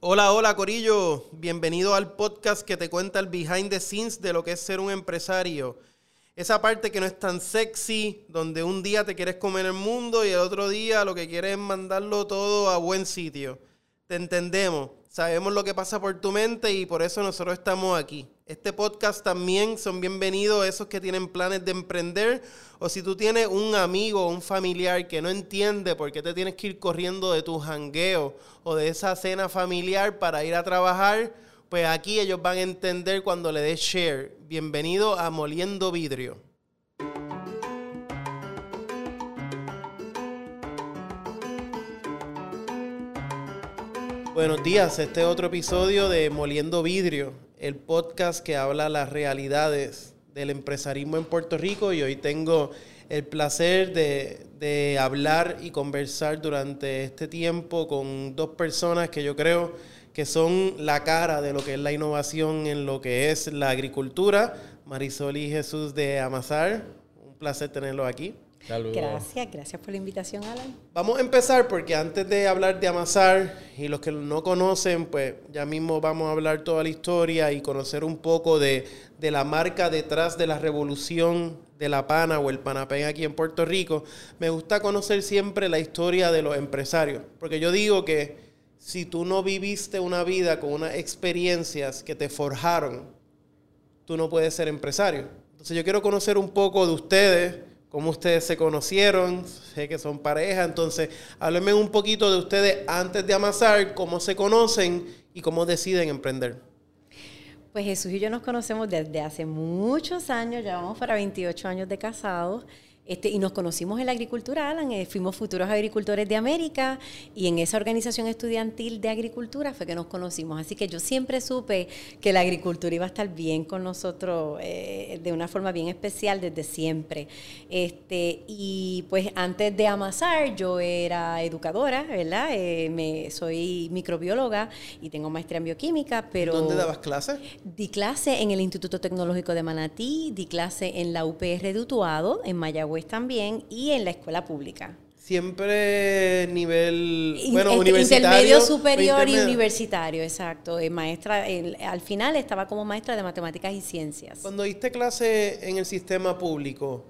Hola, hola Corillo, bienvenido al podcast que te cuenta el behind the scenes de lo que es ser un empresario. Esa parte que no es tan sexy, donde un día te quieres comer el mundo y el otro día lo que quieres es mandarlo todo a buen sitio. Te entendemos, sabemos lo que pasa por tu mente y por eso nosotros estamos aquí. Este podcast también son bienvenidos esos que tienen planes de emprender o si tú tienes un amigo o un familiar que no entiende por qué te tienes que ir corriendo de tu jangueo o de esa cena familiar para ir a trabajar, pues aquí ellos van a entender cuando le des share. Bienvenido a Moliendo Vidrio. Buenos días, este es otro episodio de Moliendo Vidrio, el podcast que habla las realidades del empresarismo en Puerto Rico y hoy tengo el placer de, hablar y conversar durante este tiempo con dos personas que yo creo que son la cara de lo que es la innovación en lo que es la agricultura, Marisol y Jesús de Amazar. Un placer tenerlos aquí. Gracias, gracias por la invitación, Alan. Vamos a empezar porque antes de hablar de amasar, y los que no conocen, pues ya mismo vamos a hablar toda la historia y conocer un poco de, de la marca detrás de la revolución de la pana o el panapén aquí en Puerto Rico. Me gusta conocer siempre la historia de los empresarios, porque yo digo que si tú no viviste una vida con unas experiencias que te forjaron, tú no puedes ser empresario. Entonces yo quiero conocer un poco de ustedes cómo ustedes se conocieron, sé que son pareja, entonces háblenme un poquito de ustedes antes de amasar, cómo se conocen y cómo deciden emprender. Pues Jesús y yo nos conocemos desde hace muchos años, llevamos para 28 años de casados. Este, y nos conocimos en la agricultura, Alan, eh, fuimos futuros agricultores de América y en esa organización estudiantil de agricultura fue que nos conocimos. Así que yo siempre supe que la agricultura iba a estar bien con nosotros eh, de una forma bien especial desde siempre. Este, y pues antes de amasar yo era educadora, ¿verdad? Eh, me, soy microbióloga y tengo maestría en bioquímica, pero... ¿Dónde dabas clases? Di clase en el Instituto Tecnológico de Manatí, di clase en la UPR de Utuado, en Mayagüez también y en la escuela pública. Siempre nivel, bueno, este, universitario. Intermedio superior y universitario, exacto. Eh, maestra, al final estaba como maestra de matemáticas y ciencias. Cuando diste clase en el sistema público,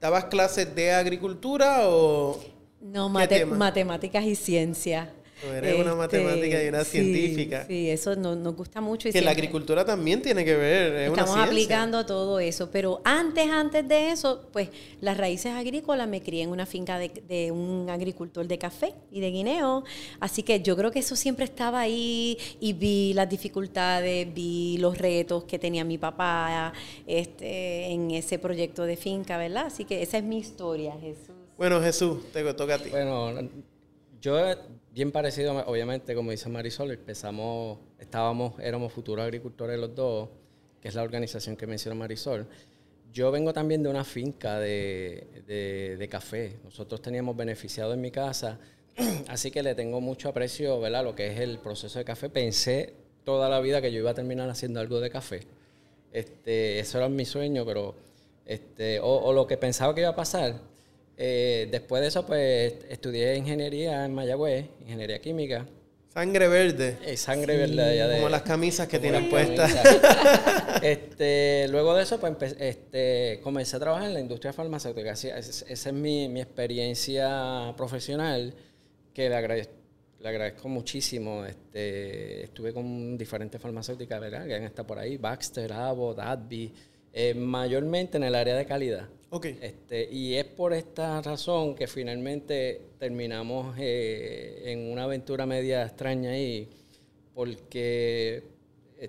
¿dabas clases de agricultura o...? No, matemáticas y ciencias eres una matemática y una sí, científica. Sí, eso nos, gusta mucho. Y que la agricultura también tiene que ver, es Estamos aplicando todo eso, pero antes, antes de eso, pues las raíces agrícolas me crié en una finca de, un agricultor de café y de guineo, así que yo creo que eso siempre estaba ahí y vi las dificultades, vi los retos que tenía mi papá este, en ese proyecto de finca, ¿verdad? Así que esa es mi historia, Jesús. Bueno, Jesús, te toca a ti. Bueno, yo bien parecido, obviamente, como dice Marisol, empezamos, estábamos, éramos futuros agricultores los dos, que es la organización que menciona Marisol. Yo vengo también de una finca de, de, café. Nosotros teníamos beneficiado en mi casa, así que le tengo mucho aprecio, ¿verdad? Lo que es el proceso de café. Pensé toda la vida que yo iba a terminar haciendo algo de café. Este, eso era mi sueño, pero este, o, o lo que pensaba que iba a pasar, eh, después de eso, pues estudié ingeniería en Mayagüez, ingeniería química. Sangre verde. Eh, sangre verde. como las camisas que tienen puestas. este, luego de eso, pues este, comencé a trabajar en la industria farmacéutica. esa es, mi, experiencia profesional que le agradezco, le agradezco muchísimo. Este, estuve con diferentes farmacéuticas, ¿verdad? Que han estado por ahí, Baxter, Abbott, Advi, eh, mayormente en el área de calidad. Okay. Este, y es por esta razón que finalmente terminamos eh, en una aventura media extraña ahí, porque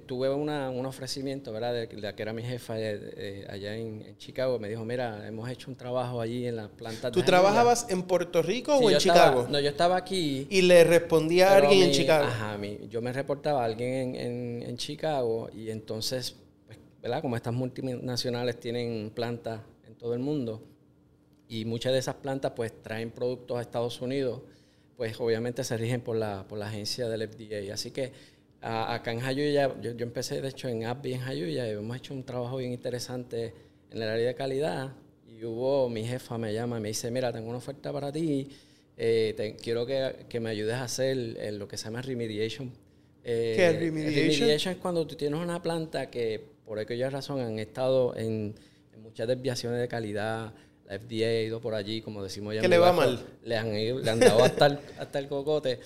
tuve una, un ofrecimiento, ¿verdad? De, la que era mi jefa allá en, Chicago. Me dijo, mira, hemos hecho un trabajo allí en la planta. ¿Tú trabajabas en Puerto Rico o en Chicago? no, yo estaba aquí. ¿Y le respondía a alguien en Chicago? Ajá, yo me reportaba a alguien en, en Chicago y entonces, pues, ¿verdad? Como estas multinacionales tienen plantas todo el mundo. Y muchas de esas plantas pues traen productos a Estados Unidos, pues obviamente se rigen por la, por la agencia del FDA. Así que acá en Jayuya, yo, yo, empecé de hecho en AppBi en Jayuya y hemos hecho un trabajo bien interesante en el área de calidad. Y hubo, mi jefa me llama y me dice, mira, tengo una oferta para ti, eh, quiero que, que, me ayudes a hacer lo que se llama remediation Eh, ¿Qué es remediation? remediation es cuando tú tienes una planta que, por aquella razón, han estado en muchas desviaciones de calidad. La FDA ha ido por allí, como decimos ya. ¿Qué en le va mal? Le han, ido- le han dado hasta el, hasta el cocote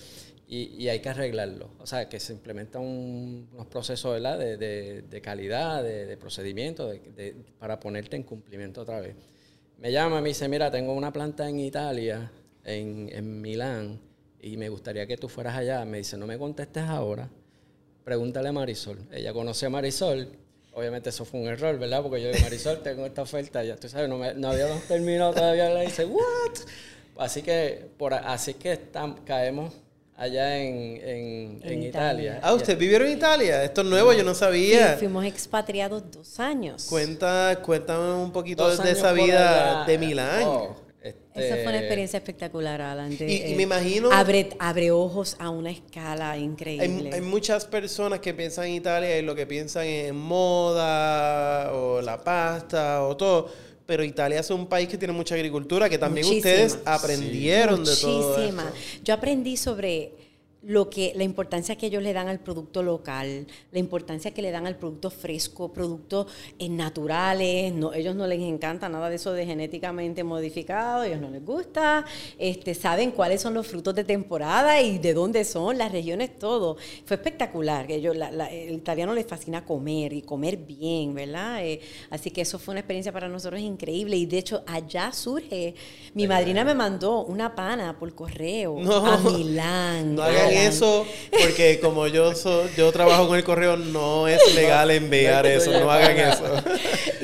y, y hay que arreglarlo. O sea, que se implementan un- unos procesos ¿verdad? De, de- de calidad, de, de procedimiento, para ponerte en cumplimiento otra vez. Me llama, me dice, mira, tengo una planta en Italia, en, en Milán, y me gustaría que tú fueras allá. Me dice, no me contestes ahora, pregúntale a Marisol. Ella conoce a Marisol. Obviamente eso fue un error, ¿verdad? Porque yo digo, Marisol, tengo esta oferta, ya tú sabes, no, me- no habíamos terminado todavía. Le dice, ¿what? Así que, por, así que estam- caemos allá en, en- En en Italia. Italia. Ah, ¿usted vivieron en Italia? Esto es nuevo, yo no sabía. Sí, fuimos expatriados dos años. Cuenta, cuéntame un poquito Dos de esa vida allá. de Milán. Oh, este, Esa fue una experiencia espectacular, Alan. de- Y- y eh, me imagino- Abre, abre ojos a una escala increíble. hay muchas personas que piensan en Italia y lo que piensan en moda o la pasta o todo. Pero Italia es un país que tiene mucha agricultura, que también Muchísima. ustedes aprendieron de todo Muchísima. Yo aprendí sobre lo que la importancia que ellos le dan al producto local, la importancia que le dan al producto fresco, productos eh, naturales, no, ellos no les encanta nada de eso de genéticamente modificado, ellos no les gusta, este, saben cuáles son los frutos de temporada y de dónde son, las regiones, todo. Fue espectacular, que ellos, la- la- el italiano les fascina comer y comer bien, ¿verdad? Eh, así que eso fue una experiencia para nosotros increíble y de hecho allá surge, mi madrina me mandó una pana por correo No. a Milán. No Alan. Eso, porque como yo so- yo trabajo con el correo, no es legal enviar eso. No hagan eso.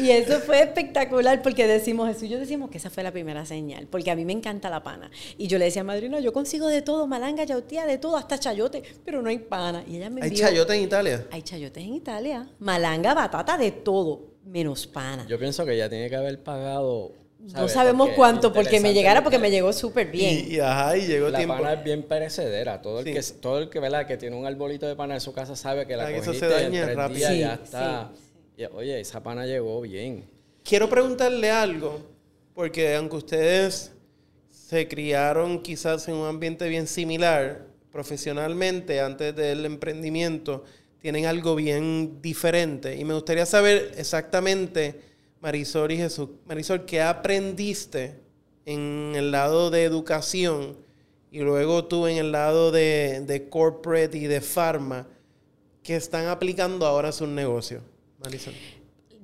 Y eso fue espectacular porque decimos eso. y Yo decimos que esa fue la primera señal, porque a mí me encanta la pana. Y yo le decía a madrina, yo consigo de todo, malanga, yautía, de todo, hasta chayote, pero no hay pana. Y ella me ¿Hay chayote en Italia? Hay chayotes en Italia, malanga, batata, de todo, menos pana. Yo pienso que ya tiene que haber pagado. No sabemos Porque cuánto, porque me llegara, porque me llegó súper bien. Y, y ajá, y llegó La tiempo. pana es bien perecedera. Todo el, Sí. que, todo el que, ¿verdad? que tiene un arbolito de pana en su casa sabe que la Ah, que eso cogiste se daña en tres rápido. días Sí, ya está. Y, oye, esa pana llegó bien. Quiero preguntarle algo, porque aunque ustedes se criaron quizás en un ambiente bien similar, profesionalmente, antes del emprendimiento, tienen algo bien diferente. Y me gustaría saber exactamente, Marisol y Jesús, Marisol, ¿qué aprendiste en el lado de educación y luego tú en el lado de, de corporate y de pharma que están aplicando ahora a sus negocios? Marisol.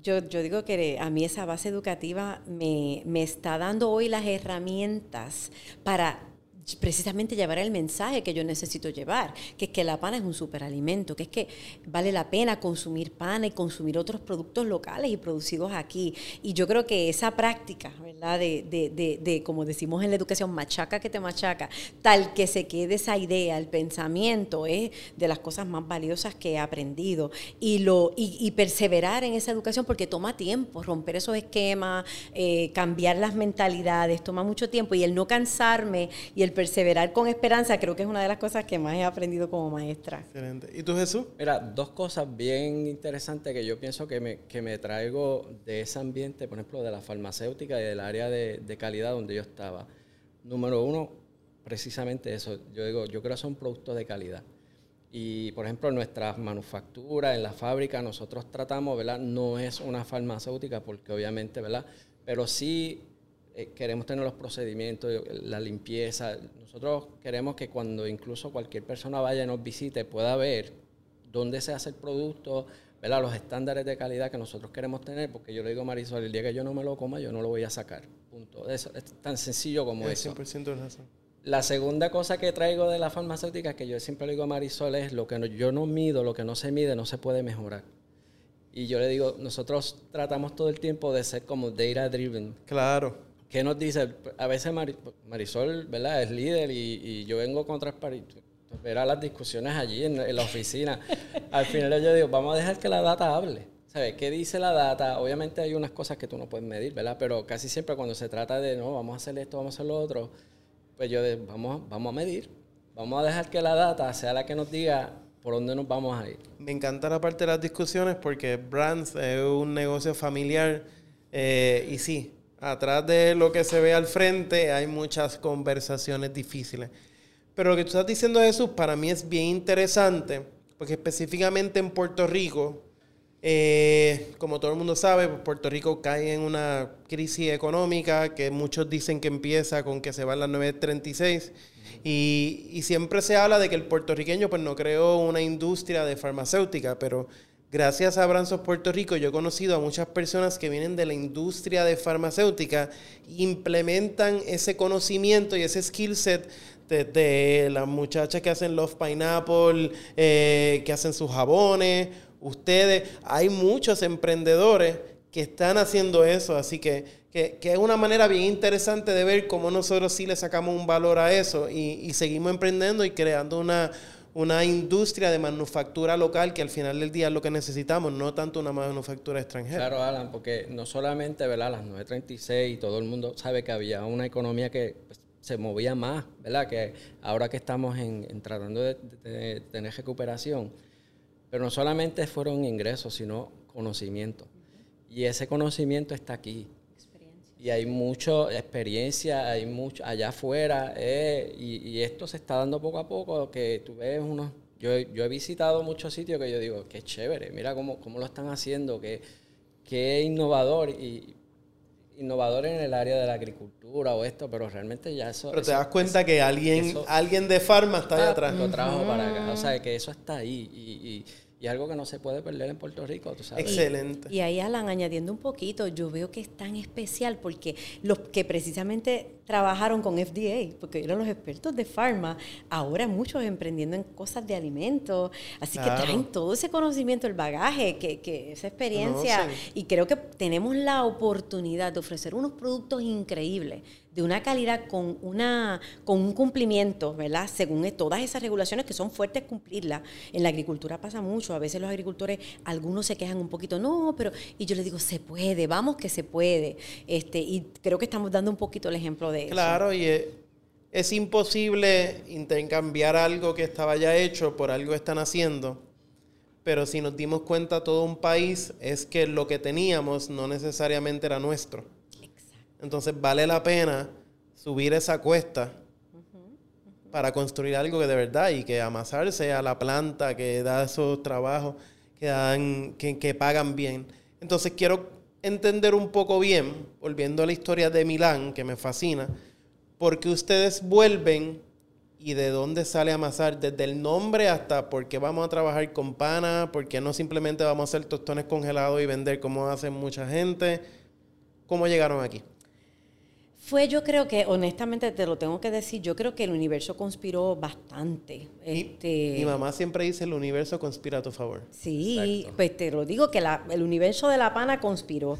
Yo, yo digo que a mí esa base educativa me, me está dando hoy las herramientas para precisamente llevar el mensaje que yo necesito llevar, que es que la pana es un superalimento, que es que vale la pena consumir pana y consumir otros productos locales y producidos aquí. Y yo creo que esa práctica, ¿verdad? De, de, de, de, como decimos en la educación, machaca que te machaca, tal que se quede esa idea, el pensamiento, es de las cosas más valiosas que he aprendido. Y, lo, y, perseverar en esa educación porque toma tiempo, romper esos esquemas, eh, cambiar las mentalidades, toma mucho tiempo. Y el no cansarme y el perseverar con esperanza, creo que es una de las cosas que más he aprendido como maestra. Excelente. ¿Y tú, Jesús? Mira, dos cosas bien interesantes que yo pienso que me, que me traigo de ese ambiente, por ejemplo, de la farmacéutica y del área de, de calidad donde yo estaba. Número uno, precisamente eso. Yo digo, yo creo que son productos de calidad. Y, por ejemplo, en nuestras manufacturas, en la fábrica, nosotros tratamos, ¿verdad? No es una farmacéutica porque obviamente, ¿verdad? Pero sí eh, queremos tener los procedimientos, la limpieza. Nosotros queremos que cuando incluso cualquier persona vaya y nos visite pueda ver dónde se hace el producto, ¿verdad? los estándares de calidad que nosotros queremos tener, porque yo le digo a Marisol, el día que yo no me lo coma, yo no lo voy a sacar. Punto. Eso, es tan sencillo como Es eso. 100% de razón. La segunda cosa que traigo de la farmacéutica, que yo siempre le digo a Marisol, es lo que no- yo no mido, lo que no se mide, no se puede mejorar. Y yo le digo, nosotros tratamos todo el tiempo de ser como data driven. Claro. ¿Qué nos dice? A veces Mari- Marisol, ¿verdad? Es líder y, y yo vengo contra ver a las discusiones allí en, en la oficina. Al final yo digo, vamos a dejar que la data hable. ¿Sabes? ¿Qué dice la data? Obviamente hay unas cosas que tú no puedes medir, ¿verdad? Pero casi siempre cuando se trata de, no, vamos a hacer esto, vamos a hacer lo otro, pues yo de, vamos, vamos a medir. Vamos a dejar que la data sea la que nos diga por dónde nos vamos a ir. Me encanta la parte de las discusiones porque Brands es un negocio familiar eh, y sí, atrás de lo que se ve al frente hay muchas conversaciones difíciles. Pero lo que tú estás diciendo, Jesús, para mí es bien interesante porque específicamente en Puerto Rico, eh, como todo el mundo sabe, pues, Puerto Rico cae en una crisis económica que muchos dicen que empieza con que se van las 936 y, y siempre se habla de que el puertorriqueño pues no creó una industria de farmacéutica, pero gracias a Abranzos Puerto Rico yo he conocido a muchas personas que vienen de la industria de farmacéutica implementan ese conocimiento y ese skill set de, las muchachas que hacen Love Pineapple, eh, que hacen sus jabones, ustedes, hay muchos emprendedores que están haciendo eso, así que, que, es una manera bien interesante de ver cómo nosotros sí le sacamos un valor a eso y seguimos emprendiendo y creando una, una industria de manufactura local que al final del día es lo que necesitamos, no tanto una manufactura extranjera. Claro, Alan, porque no solamente, ¿verdad? Las 936 y todo el mundo sabe que había una economía que pues, se movía más, ¿verdad? Que ahora que estamos en, tratando de, tener recuperación, pero no solamente fueron ingresos, sino conocimiento. Y ese conocimiento está aquí. Y hay mucha experiencia, hay mucho allá afuera, eh, y, esto se está dando poco a poco, que tú ves unos... Yo, yo he visitado muchos sitios que yo digo, qué chévere, mira cómo, cómo lo están haciendo, qué, qué innovador, y innovador en el área de la agricultura o esto, pero realmente ya eso... Pero te das cuenta que alguien, alguien de farma está detrás. Lo trajo para acá, o sea, que eso está ahí y y algo que no se puede perder en Puerto Rico, tú sabes. Excelente. Y, ahí, Alan, añadiendo un poquito, yo veo que es tan especial porque los que precisamente trabajaron con FDA, porque eran los expertos de farma, ahora muchos emprendiendo en cosas de alimentos, así que traen todo ese conocimiento, el bagaje, que, que esa experiencia, y creo que tenemos la oportunidad de ofrecer unos productos increíbles de una calidad con, una, con un cumplimiento, ¿verdad? Según todas esas regulaciones que son fuertes cumplirlas. En la agricultura pasa mucho, a veces los agricultores, algunos se quejan un poquito, no, pero, y yo les digo, se puede, vamos que se puede. Este, y creo que estamos dando un poquito el ejemplo de eso. Claro, y es, imposible intercambiar algo que estaba ya hecho por algo que están haciendo pero si nos dimos cuenta todo un país es que lo que teníamos no necesariamente era nuestro. Entonces vale la pena subir esa cuesta para construir algo que de verdad y que amasarse a la planta que da esos trabajos que, dan, que, pagan bien. Entonces quiero entender un poco bien, volviendo a la historia de Milán, que me fascina, porque ustedes vuelven y de dónde sale amasar, desde el nombre hasta por qué vamos a trabajar con pana, por qué no simplemente vamos a hacer tostones congelados y vender como hacen mucha gente. ¿Cómo llegaron aquí? Fue, yo creo que, honestamente te lo tengo que decir, yo creo que el universo conspiró bastante. Mi, este, mi mamá siempre dice el universo conspira a tu favor. Sí, pues te lo digo que el universo de la pana conspiró.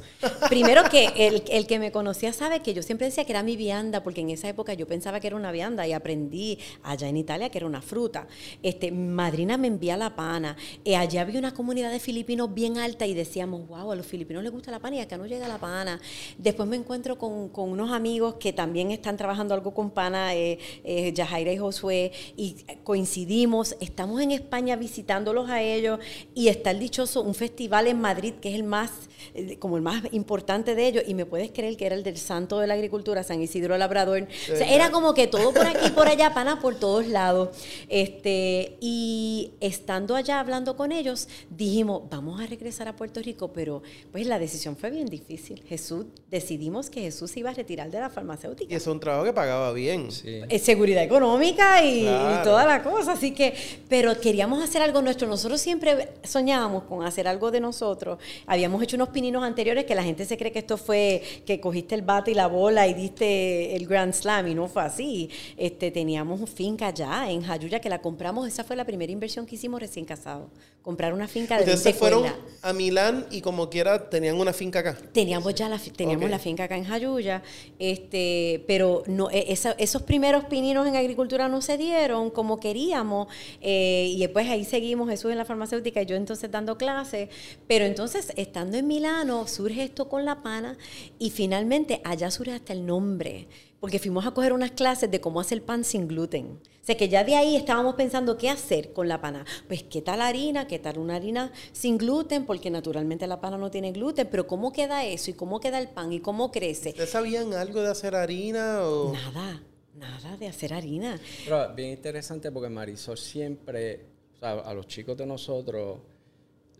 Primero que el, el, que me conocía sabe que yo siempre decía que era mi vianda, porque en esa época yo pensaba que era una vianda y aprendí allá en Italia que era una fruta. Este, madrina me envía la pana. y eh, allá había una comunidad de filipinos bien alta y decíamos, wow, a los filipinos les gusta la pana y acá no llega la pana. Después me encuentro con, con unos amigos que también están trabajando algo con Pana, eh, eh, Yajaira y Josué, y coincidimos, estamos en España visitándolos a ellos, y está el dichoso, un festival en Madrid que es el más, eh, como el más importante de ellos, y me puedes creer que era el del Santo de la Agricultura, San Isidro Labrador. O sea, era como que todo por aquí y por allá, Pana por todos lados. Este, y estando allá hablando con ellos, dijimos, vamos a regresar a Puerto Rico, pero pues la decisión fue bien difícil. Jesús, decidimos que Jesús iba a retirar de la farmacéutica. Y es un trabajo que pagaba bien. Es seguridad económica y, toda la cosa. Así que, pero queríamos hacer algo nuestro. Nosotros siempre soñábamos con hacer algo de nosotros. Habíamos hecho unos pininos anteriores que la gente se cree que esto fue que cogiste el bate y la bola y diste el Grand Slam y no fue así. Este, teníamos finca allá en Jayuya que la compramos. Esa fue la primera inversión que hicimos recién casados. Comprar una finca de Ustedes se fueron a Milán y como quiera tenían una finca acá. Teníamos ya la, teníamos la finca acá en Jayuya. Este, pero e, esos primeros pininos en agricultura no se dieron como queríamos eh, y después ahí seguimos Jesús en la farmacéutica y yo entonces dando clases, pero entonces estando en Milano surge esto con la pana y finalmente allá surge hasta el nombre porque fuimos a coger unas clases de cómo hacer pan sin gluten. O sea que ya de ahí estábamos pensando qué hacer con la pana. Pues qué tal harina, qué tal una harina sin gluten, porque naturalmente la pana no tiene gluten, pero cómo queda eso y cómo queda el pan y cómo crece. ¿Ustedes sabían algo de hacer harina o...? Nada, nada de hacer harina. Pero bien interesante porque Marisol siempre o sea, a los chicos de nosotros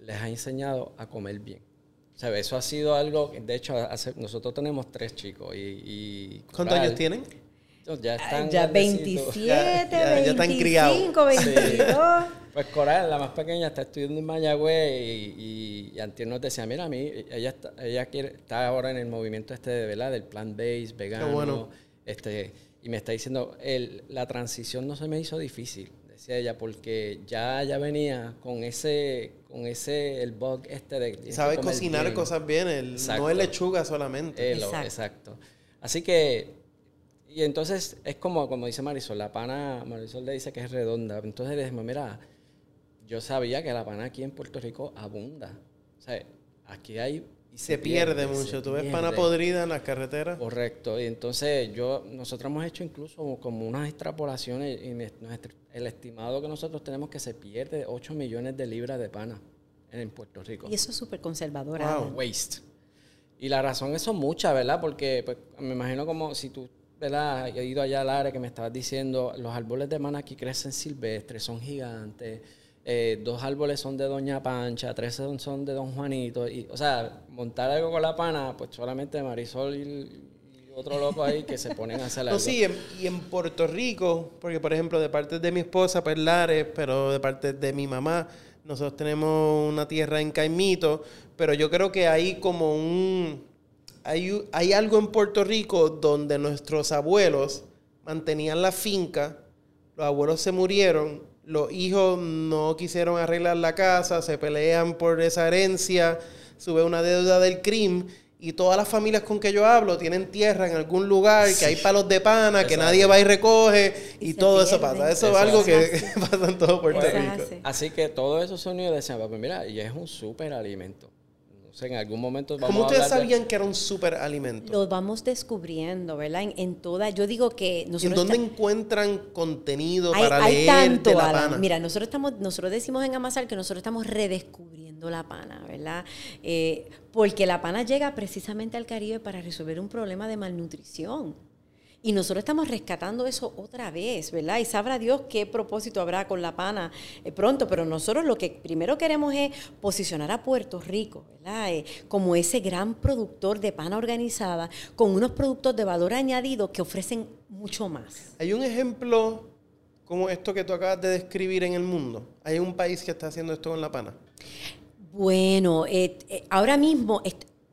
les ha enseñado a comer bien. O sea, eso ha sido algo, de hecho, nosotros tenemos tres chicos y... ¿Cuántos años tienen? Ya están ya 27, ya, ya, 25, 22. Pues Coral, la más pequeña, está estudiando en Mayagüez y, y, y nos decía, mira, a mí, ella está, ella quiere, está ahora en el movimiento este de, ¿verdad? Del plant-based, vegano. Bueno. Este, y me está diciendo, el, la transición no se me hizo difícil, decía ella, porque ya, ya venía con ese, con ese, el bug este de... Sabe cocinar cosas bien, el, no es lechuga solamente. exacto. exacto. Así que y entonces es como, como dice Marisol, la pana, Marisol le dice que es redonda. Entonces le decimos, mira, yo sabía que la pana aquí en Puerto Rico abunda. O sea, aquí hay... Y se, pierde, mucho. ¿Tú ves pana podrida en las carreteras? Correcto. Y entonces yo, nosotros hemos hecho incluso como unas extrapolaciones y el estimado que nosotros tenemos que se pierde 8 millones de libras de pana en Puerto Rico. Y eso es súper conservador. Waste. Y la razón es son muchas, ¿verdad? Porque pues, me imagino como si tú ¿verdad? He ido allá al área que me estabas diciendo, los árboles de mana aquí crecen silvestres, son gigantes. Eh, dos árboles son de Doña Pancha, tres son, de Don Juanito. Y, o sea, montar algo con la pana, pues solamente Marisol y, otro loco ahí que se ponen a hacer algo. No, sí, y en Puerto Rico, porque por ejemplo, de parte de mi esposa, Perlares, pero de parte de mi mamá, nosotros tenemos una tierra en Caimito, pero yo creo que hay como un hay, algo en Puerto Rico donde nuestros abuelos mantenían la finca, los abuelos se murieron, los hijos no quisieron arreglar la casa, se pelean por esa herencia, sube una deuda del crimen y todas las familias con que yo hablo tienen tierra en algún lugar, que hay palos de pana, que nadie va y recoge, y, todo eso pasa. Eso, es algo que pasa en todo Puerto Rico. Así que todo eso son unidos decían, pues mira, y es un súper alimento en algún momento vamos ¿Cómo ustedes sabían que era un súper alimento? Lo vamos descubriendo, ¿verdad? En, toda, yo digo que nosotros... ¿En dónde encuentran contenido para leer tanto, de la pana? Mira, nosotros estamos, nosotros decimos en Amasal que nosotros estamos redescubriendo la pana, ¿verdad? Eh, porque la pana llega precisamente al Caribe para resolver un problema de malnutrición. Y nosotros estamos rescatando eso otra vez, ¿verdad? Y sabrá Dios qué propósito habrá con la pana eh, pronto, pero nosotros lo que primero queremos es posicionar a Puerto Rico, ¿verdad? Eh, como ese gran productor de pana organizada con unos productos de valor añadido que ofrecen mucho más. Hay un ejemplo como esto que tú acabas de describir en el mundo. ¿Hay un país que está haciendo esto con la pana? Bueno, eh, ahora mismo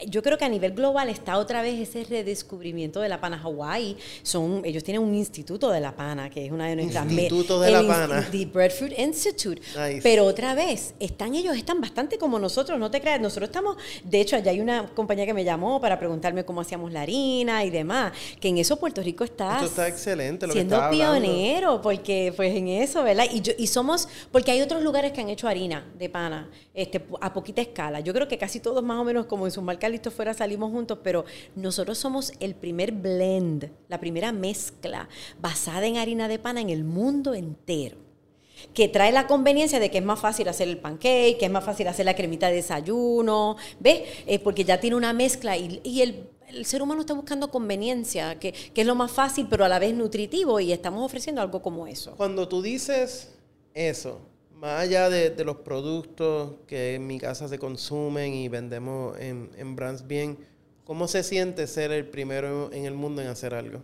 yo creo que a nivel global está otra vez ese redescubrimiento de la pana Hawaii. Son, ellos tienen un instituto de la pana, que es una de nuestras... Instituto de la pana. The Breadfruit Institute. Pero otra vez, están ellos, están bastante como nosotros, no te creas. Nosotros estamos, de hecho, allá hay una compañía que me llamó para preguntarme cómo hacíamos la harina y demás, que en eso Puerto Rico está... Esto está excelente, lo Siendo que pionero, porque pues en eso, ¿verdad? Y, yo, y somos, porque hay otros lugares que han hecho harina de pana, este, a poquita escala. Yo creo que casi todos más o menos como en sus marcas listo fuera salimos juntos, pero nosotros somos el primer blend, la primera mezcla basada en harina de pana en el mundo entero que trae la conveniencia de que es más fácil hacer el pancake, que es más fácil hacer la cremita de desayuno, ¿ves? Eh, porque ya tiene una mezcla y, el, ser humano está buscando conveniencia, que, es lo más fácil, pero a la vez nutritivo, y estamos ofreciendo algo como eso. Cuando tú dices eso, más allá de, los productos que en mi casa se consumen y vendemos en, en brands bien, ¿cómo se siente ser el primero en el mundo en hacer algo?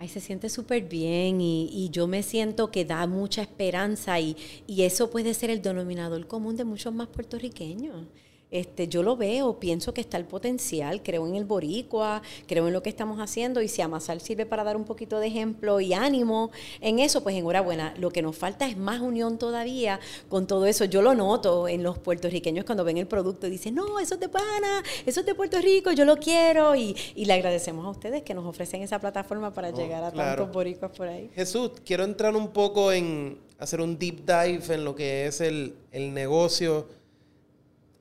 Ay, se siente súper bien y, y, yo me siento que da mucha esperanza y, y eso puede ser el denominador común de muchos más puertorriqueños. Este, yo lo veo, pienso que está el potencial, creo en el boricua, creo en lo que estamos haciendo y si Amasal sirve para dar un poquito de ejemplo y ánimo en eso, pues enhorabuena. Lo que nos falta es más unión todavía con todo eso. Yo lo noto en los puertorriqueños cuando ven el producto y dicen, no, eso es de pana, eso es de Puerto Rico, yo lo quiero y, le agradecemos a ustedes que nos ofrecen esa plataforma para llegar a tantos boricuas por ahí. Jesús, quiero entrar un poco en hacer un deep dive en lo que es el, el negocio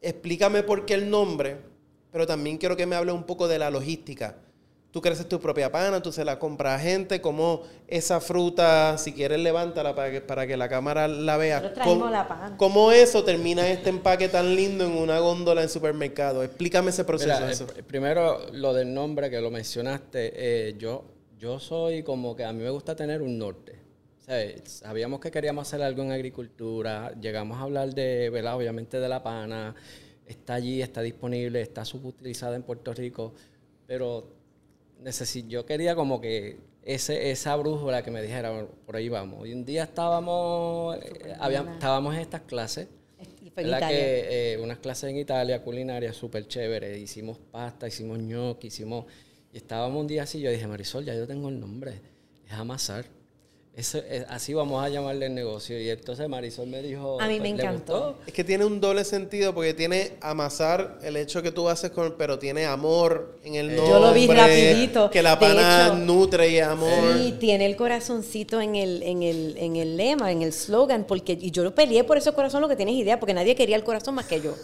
explícame por qué el nombre, pero también quiero que me hable un poco de la logística. Tú creces tu propia pana, tú se la compras a gente, como esa fruta, si quieres levántala para que, para que la cámara la vea. ¿Cómo, la pana. ¿Cómo eso termina este empaque tan lindo en una góndola en supermercado? Explícame ese proceso. Eh, primero, lo del nombre que lo mencionaste, eh, yo, yo soy como que a mí me gusta tener un norte Sabíamos que queríamos hacer algo en agricultura, llegamos a hablar de, ¿verdad? Obviamente de la pana, está allí, está disponible, está subutilizada en Puerto Rico, pero yo quería como que ese, esa brújula que me dijera, por ahí vamos. Y un día estábamos, eh, estábamos en estas clases, que, eh, unas clases en Italia, culinaria, súper chévere. Hicimos pasta, hicimos gnocchi, hicimos... Y estábamos un día así, yo dije, Marisol, ya yo tengo el nombre, es amasar. Eso, así vamos a llamarle el negocio. Y entonces Marisol me dijo... A mí me encantó. Es que tiene un doble sentido porque tiene amasar el hecho que tú haces con... Pero tiene amor en el nombre. Yo lo vi rapidito. Que la pana nutre y amor. Sí, tiene el corazoncito en el, en, el, en el lema, en el slogan. porque Y yo lo peleé por ese corazón, lo que tienes idea, porque nadie quería el corazón más que yo.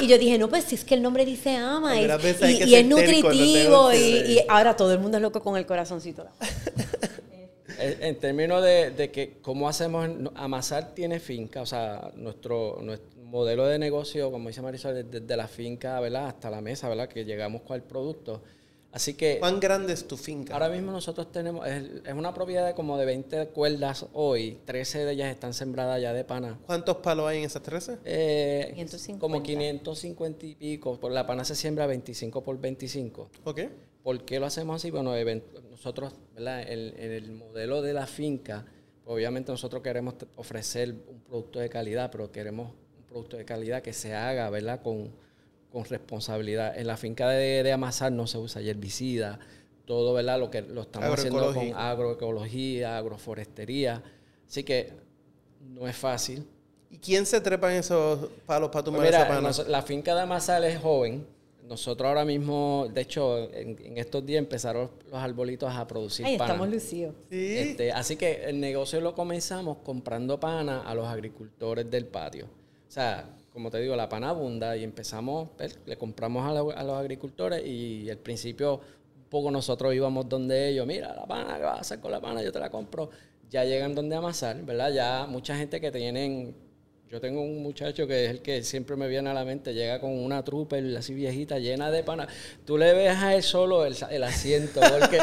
y yo dije, no, pues si es que el nombre dice ama. Y, y, es nutritivo. Y, y ahora todo el mundo es loco con el corazoncito. En términos de, que cómo hacemos, Amasar tiene finca, o sea, nuestro, modelo de negocio, como dice Marisol, desde la finca ¿verdad? hasta la mesa, ¿verdad? que llegamos con el producto. Así que... ¿Cuán grande es tu finca? Ahora mismo nosotros tenemos, es, una propiedad de como de 20 cuerdas hoy, 13 de ellas están sembradas ya de pana. ¿Cuántos palos hay en esas 13? Eh, como 550 y pico, por la pana se siembra 25 por 25. Ok. ¿Por qué lo hacemos así? Bueno, nosotros, ¿verdad? En, el modelo de la finca, obviamente nosotros queremos ofrecer un producto de calidad, pero queremos un producto de calidad que se haga, ¿verdad? Con, responsabilidad. En la finca de, de, Amasar no se usa herbicida, todo, ¿verdad? Lo que lo estamos haciendo con agroecología, agroforestería. Así que no es fácil. ¿Y quién se trepa en esos palos para tomar pues esa la finca de Amasar es joven, nosotros ahora mismo, de hecho, en, estos días empezaron los arbolitos a producir Ay, estamos lucidos. Este, así que el negocio lo comenzamos comprando pana a los agricultores del patio. O sea, como te digo, la pana abunda y empezamos, le compramos a, los agricultores y al principio un poco nosotros íbamos donde ellos, mira, la pana, ¿qué vas a hacer con la pana? Yo te la compro. Ya llegan donde amasar, ¿verdad? Ya mucha gente que tienen yo tengo un muchacho que es el que siempre me viene a la mente, llega con una trooper así viejita, llena de pana. Tú le ves a él solo el, asiento, porque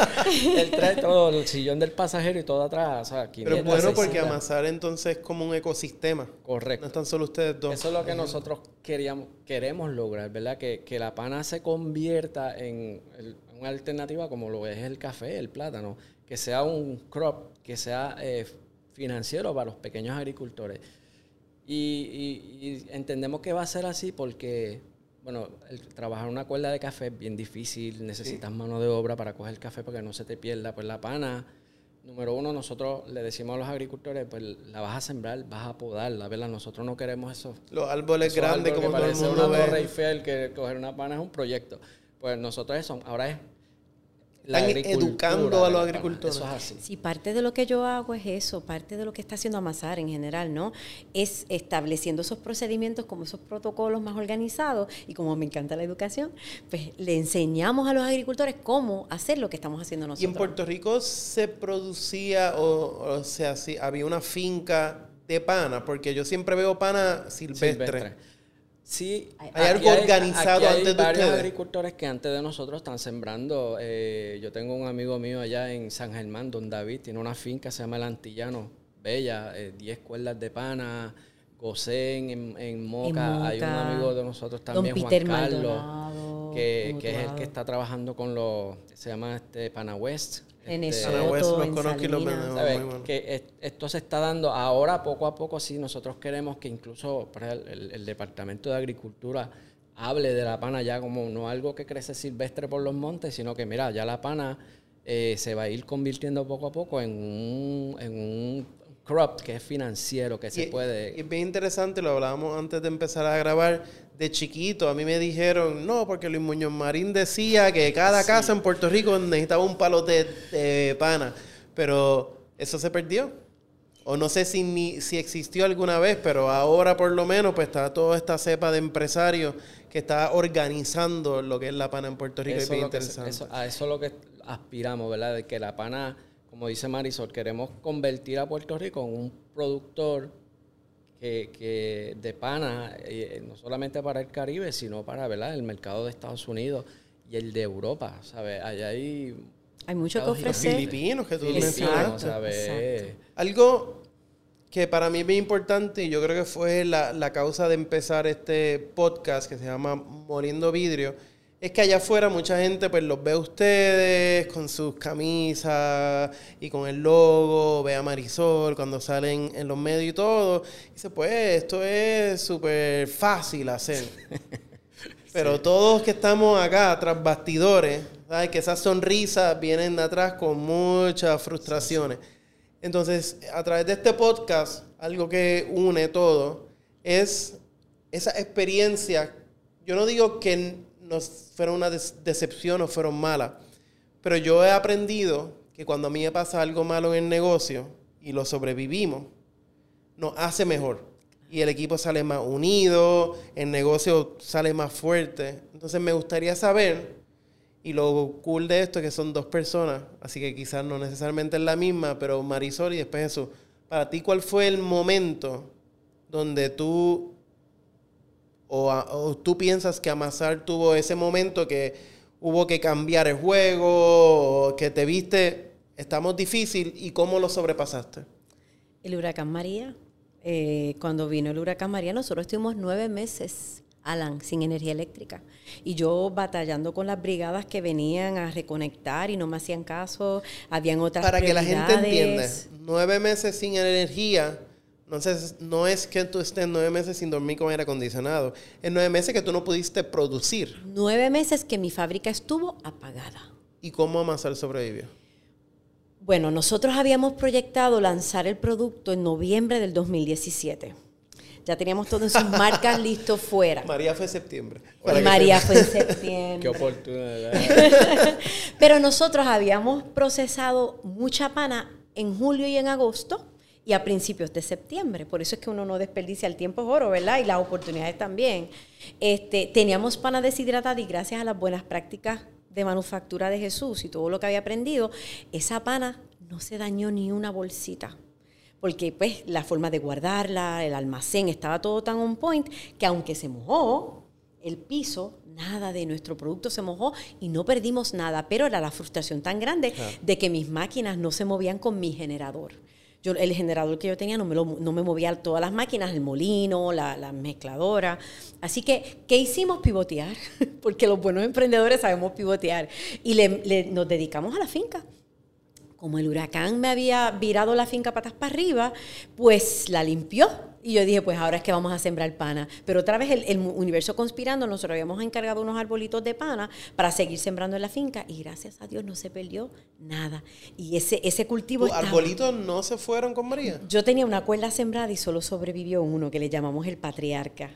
él trae todo, el sillón del pasajero y todo atrás. Pero bueno porque amasar entonces es como un ecosistema. Correcto. No están solo ustedes dos. Eso es lo que nosotros queríamos, queremos lograr, ¿verdad? Que, la pana se convierta en, una alternativa como lo es el café, el plátano, que sea un crop, que sea eh, financiero para los pequeños agricultores. Y, entendemos que va a ser así porque, bueno, el, trabajar una cuerda de café es bien difícil, necesitas mano de obra para coger el café para que no se te pierda. Pues la pana, número uno, nosotros le decimos a los agricultores, pues la vas a sembrar, vas a podarla, ¿verdad? Nosotros no queremos eso. Los árboles grandes como todo el mundo una torre Eiffel, que coger una pana es un proyecto. Pues nosotros eso, ahora es están educando a los agricultores. Eso es así. Sí, parte de lo que yo hago es eso, parte de lo que está haciendo Amasar en general, ¿no? Es estableciendo esos procedimientos como esos protocolos más organizados y como me encanta la educación, pues le enseñamos a los agricultores cómo hacer lo que estamos haciendo nosotros. ¿Y en Puerto Rico se producía o, o sea, si había una finca de pana? Porque yo siempre veo pana silvestre. Sí, hay, algo organizado hay antes de varios agricultores que antes de nosotros están sembrando. Eh, yo tengo un amigo mío allá en San Germán, don David, tiene una finca, se llama El Antillano, bella, 10 eh, cuerdas de pana, Gosén, en, en, Moca. Hay un amigo de nosotros también, Juan Carlos, que, que es el que está trabajando con los, se llama este Pana West, en este, los conozco y Que esto se está dando ahora poco a poco, sí, nosotros queremos que incluso el, Departamento de Agricultura hable de la pana ya como no algo que crece silvestre por los montes, sino que mira, ya la pana eh, se va a ir convirtiendo poco a poco en un, en un crop que es financiero, que se puede... Y es bien interesante, lo hablábamos antes de empezar a grabar, de chiquito a mí me dijeron, no, porque Luis Muñoz Marín decía que cada casa en Puerto Rico necesitaba un palo de, pana, pero eso se perdió. O no sé si, ni, si existió alguna vez, pero ahora por lo menos pues está toda esta cepa de empresarios que está organizando lo que es la pana en Puerto Rico. Eso a eso es lo que aspiramos, ¿verdad? De que la pana, como dice Marisol, queremos convertir a Puerto Rico en un productor que, de pana, eh, no solamente para el Caribe, sino para ¿verdad? el mercado de Estados Unidos y el de Europa. ¿sabes? Allá hay Hay mucho que Los ofrecer. Filipinos que tú mencionaste. ¿sabes? Algo que para mí es bien importante y yo creo que fue la, la causa de empezar este podcast que se llama Moriendo Vidrio, es que allá afuera mucha gente pues los ve a ustedes con sus camisas y con el logo, ve a Marisol cuando salen en los medios y todo, y dice pues esto es súper fácil hacer. Pero todos que estamos acá tras bastidores, ¿sabes? que esas sonrisas vienen de atrás con muchas frustraciones. Entonces, a través de este podcast, algo que une todo es esa experiencia. Yo no digo que nos fueron una decepción o fueron malas, pero yo he aprendido que cuando a mí me pasa algo malo en el negocio y lo sobrevivimos, nos hace mejor. Y el equipo sale más unido, el negocio sale más fuerte. Entonces me gustaría saber, y lo cool de esto es que son dos personas, así que quizás no necesariamente es la misma, pero Marisol y después Jesús. Para ti, ¿cuál fue el momento donde tú o, tú piensas que Amasar tuvo ese momento que hubo que cambiar el juego, o que te viste, estamos difícil y cómo lo sobrepasaste? El huracán María, eh, cuando vino el huracán María, nosotros estuvimos nueve meses, Alan, sin energía eléctrica. Y yo batallando con las brigadas que venían a reconectar y no me hacían caso, habían otras Para que la gente entienda, nueve meses sin energía, no, sé- no es que tú estés nueve meses sin dormir con aire acondicionado, es nueve meses que tú no pudiste producir. Nueve meses que mi fábrica estuvo apagada. ¿Y cómo Amasar sobrevivió? Bueno, nosotros habíamos proyectado lanzar el producto en noviembre del 2017. Ya teníamos todas sus marcas listos fuera. María fue septiembre. Y para que María fue en Qué septiembre. oportunidad. Pero nosotros habíamos procesado mucha pana en julio y en agosto y a principios de septiembre. Por eso es que uno no desperdicia el tiempo es oro, ¿verdad? Y las oportunidades también. Este, teníamos pana deshidratada y gracias a las buenas prácticas de manufactura de Jesús y todo lo que había aprendido, esa pana no se dañó ni una bolsita. Porque pues la forma de guardarla, el almacén, estaba todo tan on point que aunque se mojó, el piso, nada de nuestro producto se mojó y no perdimos nada, pero era la frustración tan grande de que mis máquinas no se movían con mi generador. Yo, el generador que yo tenía no me, lo- no me movía todas las máquinas, el molino, la, la mezcladora. Así que, ¿qué hicimos? Pivotear, porque los buenos emprendedores sabemos pivotear. Y le- le- nos dedicamos a la finca como el huracán me había virado la finca patas para arriba, pues la limpió. Y yo dije, pues ahora es que vamos a sembrar pana. Pero otra vez el, el universo conspirando, nosotros habíamos encargado unos arbolitos de pana para seguir sembrando en la finca y gracias a Dios no se perdió nada. Y ese, ese cultivo ¿Tus estaba- arbolitos no se fueron con María? Yo tenía una cuerda sembrada y solo sobrevivió uno que le llamamos el patriarca.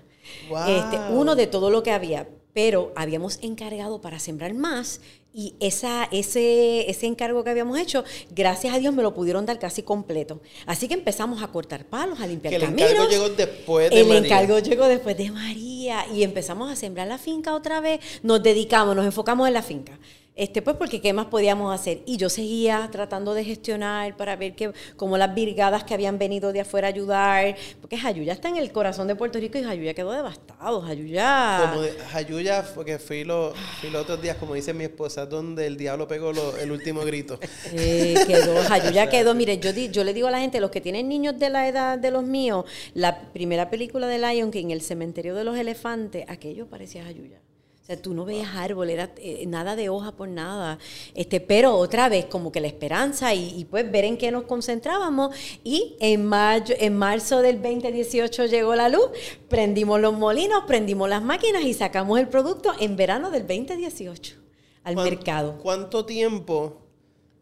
Wow. Este, uno de todo lo que había, pero habíamos encargado para sembrar más y esa, ese, ese encargo que habíamos hecho, gracias a Dios me lo pudieron dar casi completo. Así que empezamos a cortar palos, a limpiar Que el caminos. encargo llegó después de El María. encargo llegó después de María y empezamos a sembrar la finca otra vez. Nos dedicamos, nos enfocamos en la finca. Este, pues porque qué más podíamos hacer. Y yo seguía tratando de gestionar para ver que, como las brigadas que habían venido de afuera a ayudar, porque Jayuya está en el corazón de Puerto Rico y Jayuya quedó devastado. Jayuya. Como de, Jayuya, porque fui, lo, fui los otros días, como dice mi esposa, donde el diablo pegó lo- el último grito. Eh, quedó, Jayuya quedó. Mire, yo, di- yo le digo a la gente, los que tienen niños de la edad de los míos, la primera película de Lion King, El cementerio de los elefantes, aquello parecía Jayuya. O sea, tú no veías árbol, era eh, nada de hoja por nada. Este, pero otra vez, como que la esperanza y, y pues ver en qué nos concentrábamos. Y en, mayo, en marzo del 2018 llegó la luz, prendimos los molinos, prendimos las máquinas y sacamos el producto en verano del 2018 al ¿Cuán- mercado. ¿Cuánto tiempo?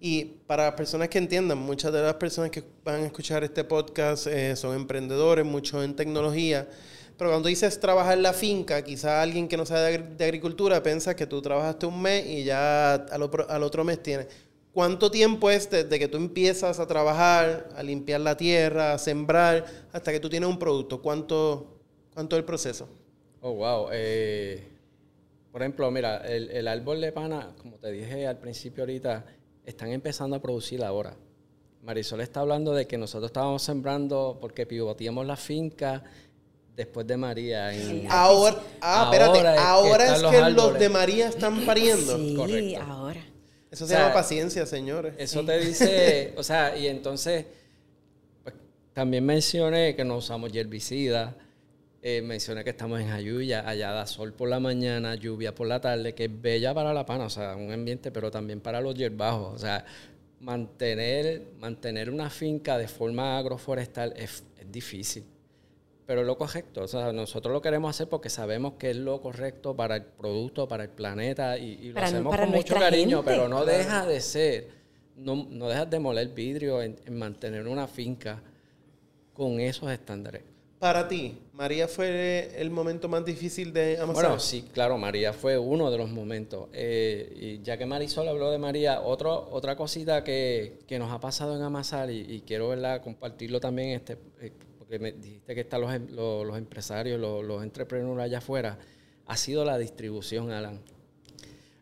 Y para las personas que entiendan, muchas de las personas que van a escuchar este podcast eh, son emprendedores, muchos en tecnología. Pero cuando dices trabajar la finca, quizá alguien que no sabe de agricultura piensa que tú trabajaste un mes y ya al otro, al otro mes tienes. ¿Cuánto tiempo es desde que tú empiezas a trabajar, a limpiar la tierra, a sembrar, hasta que tú tienes un producto? ¿Cuánto, cuánto es el proceso? Oh, wow. Eh, por ejemplo, mira, el, el árbol de pana, como te dije al principio ahorita, están empezando a producir ahora. Marisol está hablando de que nosotros estábamos sembrando porque pivoteamos la finca después de María. en- Ahora, ah, espérate, Ahora es que ahora es están que los de María están pariendo. Sí, Correcto. ahora. Eso se llama paciencia, señores. Eso te dice, o sea, y entonces pues, también mencioné que no usamos herbicidas. Eh, mencioné que estamos en Ayuya, allá da sol por la mañana, lluvia por la tarde, que es bella para la pana, o sea, un ambiente, pero también para los yerbajos. O sea, mantener, mantener una finca de forma agroforestal es, es difícil pero lo correcto. O sea, nosotros lo queremos hacer porque sabemos que es lo correcto para el producto, para el planeta y, lo hacemos con mucho cariño, pero no deja de ser, no, no dejas de moler vidrio en, mantener una finca con esos estándares. Para ti, María fue el momento más difícil de amasar. Bueno, sí, claro, María fue uno de los momentos. Eh, y ya que Marisol habló de María, otro, otra cosita que, que nos ha pasado en amasar y, quiero verla compartirlo también este, eh, me dijiste que están los, em, los, empresarios, los, los entrepreneurs allá afuera, ha sido la distribución, Alan.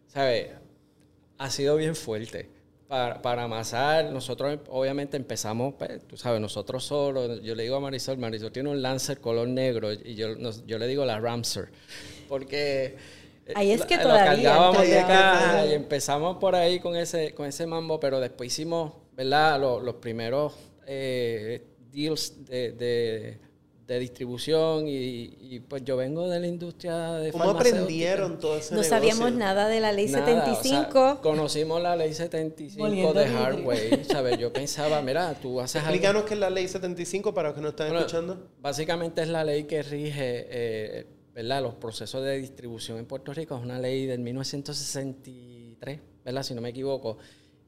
¿Sabes? Ha sido bien fuerte. Para, para, amasar, nosotros obviamente empezamos, pues, tú sabes, nosotros solos, yo le digo a Marisol, Marisol tiene un Lancer color negro y yo, yo le digo la Ramser, porque eh, ahí es que lo cargábamos de acá y empezamos por ahí con ese, con ese mambo, pero después hicimos, ¿verdad? Los, los primeros eh, deals de, de, distribución y, pues yo vengo de la industria de ¿Cómo aprendieron todo ese No sabíamos nada de la ley 75. conocimos la ley 75 de Hardway, ¿sabes? Yo pensaba, mira, tú haces Explícanos qué es la ley 75 para los que no están escuchando. Básicamente es la ley que rige... Eh, ¿verdad? Los procesos de distribución en Puerto Rico es una ley del 1963, ¿verdad? Si no me equivoco.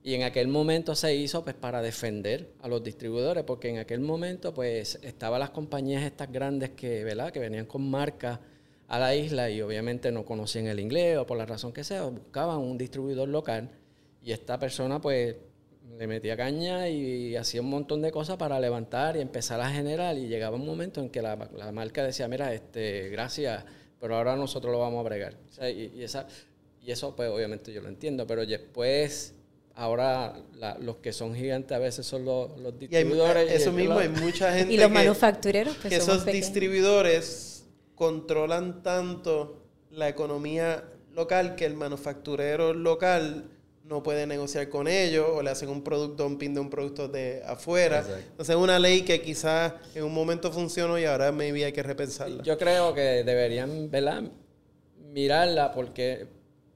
Y en aquel momento se hizo pues para defender a los distribuidores, porque en aquel momento pues estaban las compañías estas grandes que, ¿verdad? que venían con marcas a la isla y obviamente no conocían el inglés o por la razón que sea, buscaban un distribuidor local y esta persona pues le metía caña y hacía un montón de cosas para levantar y empezar a generar y llegaba un momento en que la, marca decía, mira, este, gracias, pero ahora nosotros lo vamos a bregar. y, esa, y eso pues obviamente yo lo entiendo, pero después ahora los que son gigantes a veces son los, distribuidores. eso mismo, hay mucha gente. Y los manufactureros. Pues, que esos distribuidores controlan tanto la economía local que el manufacturero local no puede negociar con ellos o le hacen un producto dumping de un producto de afuera. Entonces es una ley que quizás en un momento funcionó y ahora maybe hay que repensarla. Yo creo que deberían ¿verdad? mirarla porque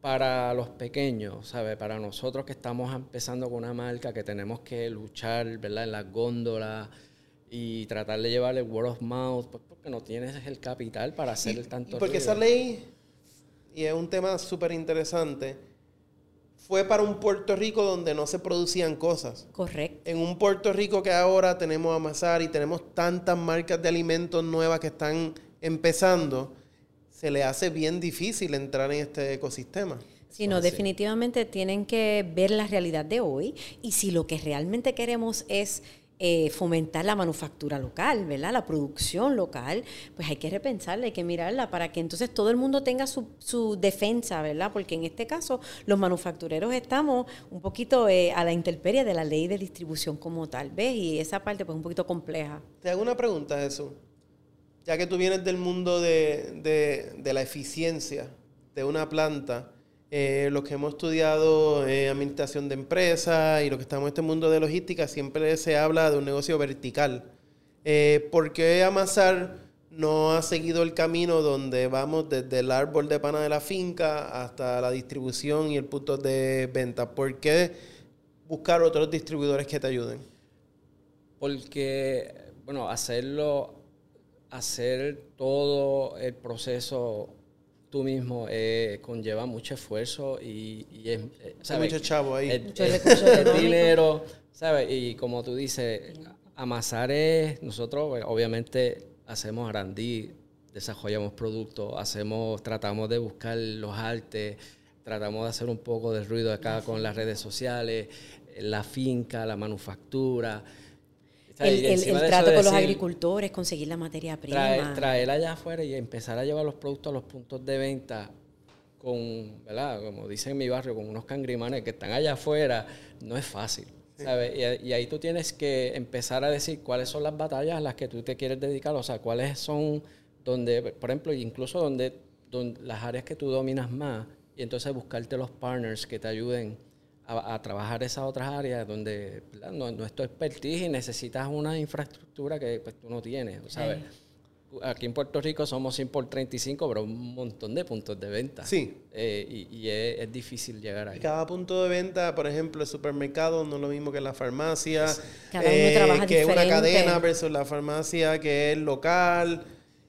para los pequeños, ¿sabes? Para nosotros que estamos empezando con una marca que tenemos que luchar, ¿verdad? En las góndolas y tratar de llevarle word of mouth, pues porque no tienes el capital para hacer el tanto. porque esa ley, y es un tema súper interesante, fue para un Puerto Rico donde no se producían cosas. Correcto. En un Puerto Rico que ahora tenemos Amasar y tenemos tantas marcas de alimentos nuevas que están empezando se le hace bien difícil entrar en este ecosistema. Sí, no, definitivamente tienen que ver la realidad de hoy y si lo que realmente queremos es eh, fomentar la manufactura local, ¿verdad? La producción local, pues hay que repensarla, hay que mirarla para que entonces todo el mundo tenga su, su defensa, ¿verdad? Porque en este caso los manufactureros estamos un poquito eh, a la intemperie de la ley de distribución como tal, ¿ves? Y esa parte pues un poquito compleja. Te hago una pregunta, Jesús ya que tú vienes del mundo de, la eficiencia de una planta, eh, los que hemos estudiado eh, administración de empresas y los que estamos en este mundo de logística, siempre se habla de un negocio vertical. Eh, ¿Por qué Amasar no ha seguido el camino donde vamos desde el árbol de pana de la finca hasta la distribución y el punto de venta? ¿Por qué buscar otros distribuidores que te ayuden? Porque, bueno, hacerlo hacer todo el proceso tú mismo eh, conlleva mucho esfuerzo y, es... Eh, mucho chavo ahí. El, dinero, ¿sabes? Y como tú dices, amasar es... Nosotros, pues, obviamente, hacemos arandí, desarrollamos productos, hacemos, tratamos de buscar los artes, tratamos de hacer un poco de ruido acá con las redes sociales, la finca, la manufactura el, trato con los agricultores, conseguir la materia prima. Traer, traer, allá afuera y empezar a llevar los productos a los puntos de venta con, ¿verdad? Como dicen en mi barrio, con unos cangrimanes que están allá afuera, no es fácil. ¿sabes? Y, ahí tú tienes que empezar a decir cuáles son las batallas a las que tú te quieres dedicar, o sea, cuáles son donde, por ejemplo, incluso donde, donde las áreas que tú dominas más, y entonces buscarte los partners que te ayuden a, trabajar esas otras áreas donde no, no, es tu expertise y necesitas una infraestructura que pues, tú no tienes, ¿sabes? Aquí en Puerto Rico somos 100 por 35, pero un montón de puntos de venta. Sí. Eh, y, es, difícil llegar ahí. Cada punto de venta, por ejemplo, el supermercado no es lo mismo que la farmacia. Cada uno trabaja eh, que es una cadena versus la farmacia que es local.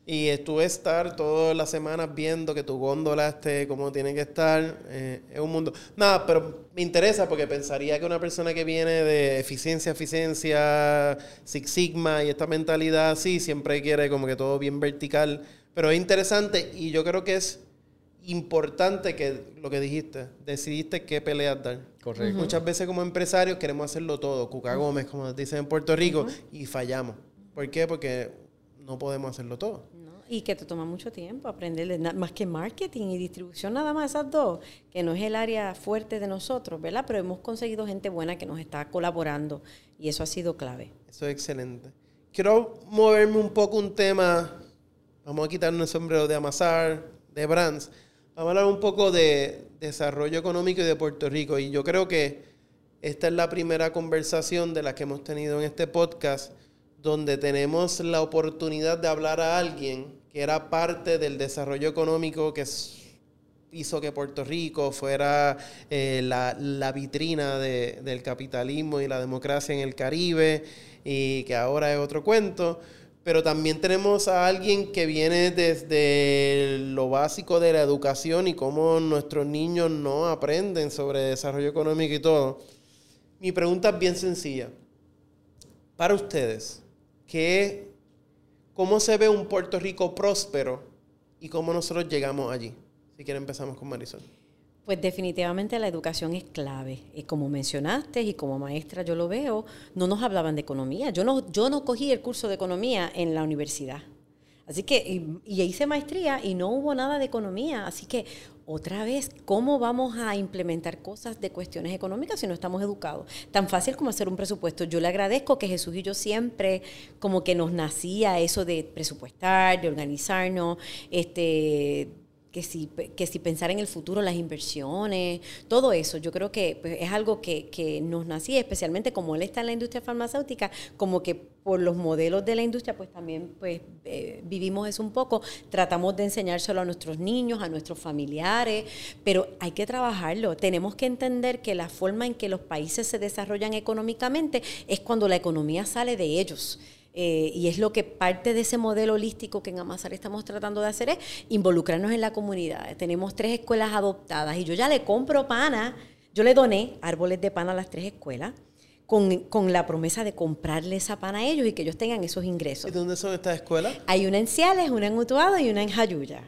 Y estuve estar todas las semanas viendo que tu góndola esté como tiene que estar. Eh, es un mundo. Nada, pero me interesa porque pensaría que una persona que viene de eficiencia, eficiencia, Six Sigma y esta mentalidad así, siempre quiere como que todo bien vertical. Pero es interesante y yo creo que es importante que lo que dijiste, decidiste qué peleas dar. Correcto. Muchas veces como empresarios queremos hacerlo todo, Cuca Gómez, como dicen en Puerto Rico, y fallamos. ¿Por qué? Porque no podemos hacerlo todo. Y que te toma mucho tiempo aprender, más que marketing y distribución, nada más esas dos, que no es el área fuerte de nosotros, ¿verdad? Pero hemos conseguido gente buena que nos está colaborando y eso ha sido clave. Eso es excelente. Quiero moverme un poco un tema, vamos a quitarnos el sombrero de amasar, de brands, vamos a hablar un poco de desarrollo económico y de Puerto Rico. Y yo creo que esta es la primera conversación de la que hemos tenido en este podcast donde tenemos la oportunidad de hablar a alguien que era parte del desarrollo económico que hizo que Puerto Rico fuera eh, la, vitrina del capitalismo y la democracia en el Caribe y que ahora es otro cuento. Pero también tenemos a alguien que viene desde lo básico de la educación y cómo nuestros niños no aprenden sobre desarrollo económico y todo. Mi pregunta es bien sencilla. Para ustedes, que cómo se ve un Puerto Rico próspero y cómo nosotros llegamos allí. Si quieren empezamos con Marisol. Pues definitivamente la educación es clave. Y como mencionaste y como maestra yo lo veo, no nos hablaban de economía. Yo no, yo no cogí el curso de economía en la universidad. Así que, y, y hice maestría y no hubo nada de economía. Así que otra vez, ¿cómo vamos a implementar cosas de cuestiones económicas si no estamos educados? Tan fácil como hacer un presupuesto. Yo le agradezco que Jesús y yo siempre como que nos nacía eso de presupuestar, de organizarnos, este que si, que si pensar en el futuro, las inversiones, todo eso, yo creo que pues, es algo que, que, nos nacía, especialmente como él está en la industria farmacéutica, como que por los modelos de la industria, pues también pues, eh, vivimos eso un poco, tratamos de enseñárselo a nuestros niños, a nuestros familiares, pero hay que trabajarlo. Tenemos que entender que la forma en que los países se desarrollan económicamente es cuando la economía sale de ellos. Eh, y es lo que parte de ese modelo holístico que en Amasar estamos tratando de hacer es involucrarnos en la comunidad. Tenemos tres escuelas adoptadas y yo ya le compro pana, yo le doné árboles de pana a las tres escuelas. Con, la promesa de comprarle esa pana a ellos y que ellos tengan esos ingresos. ¿Y dónde son estas escuelas? Hay una en Ciales, una en Utuado y una en Jayuya.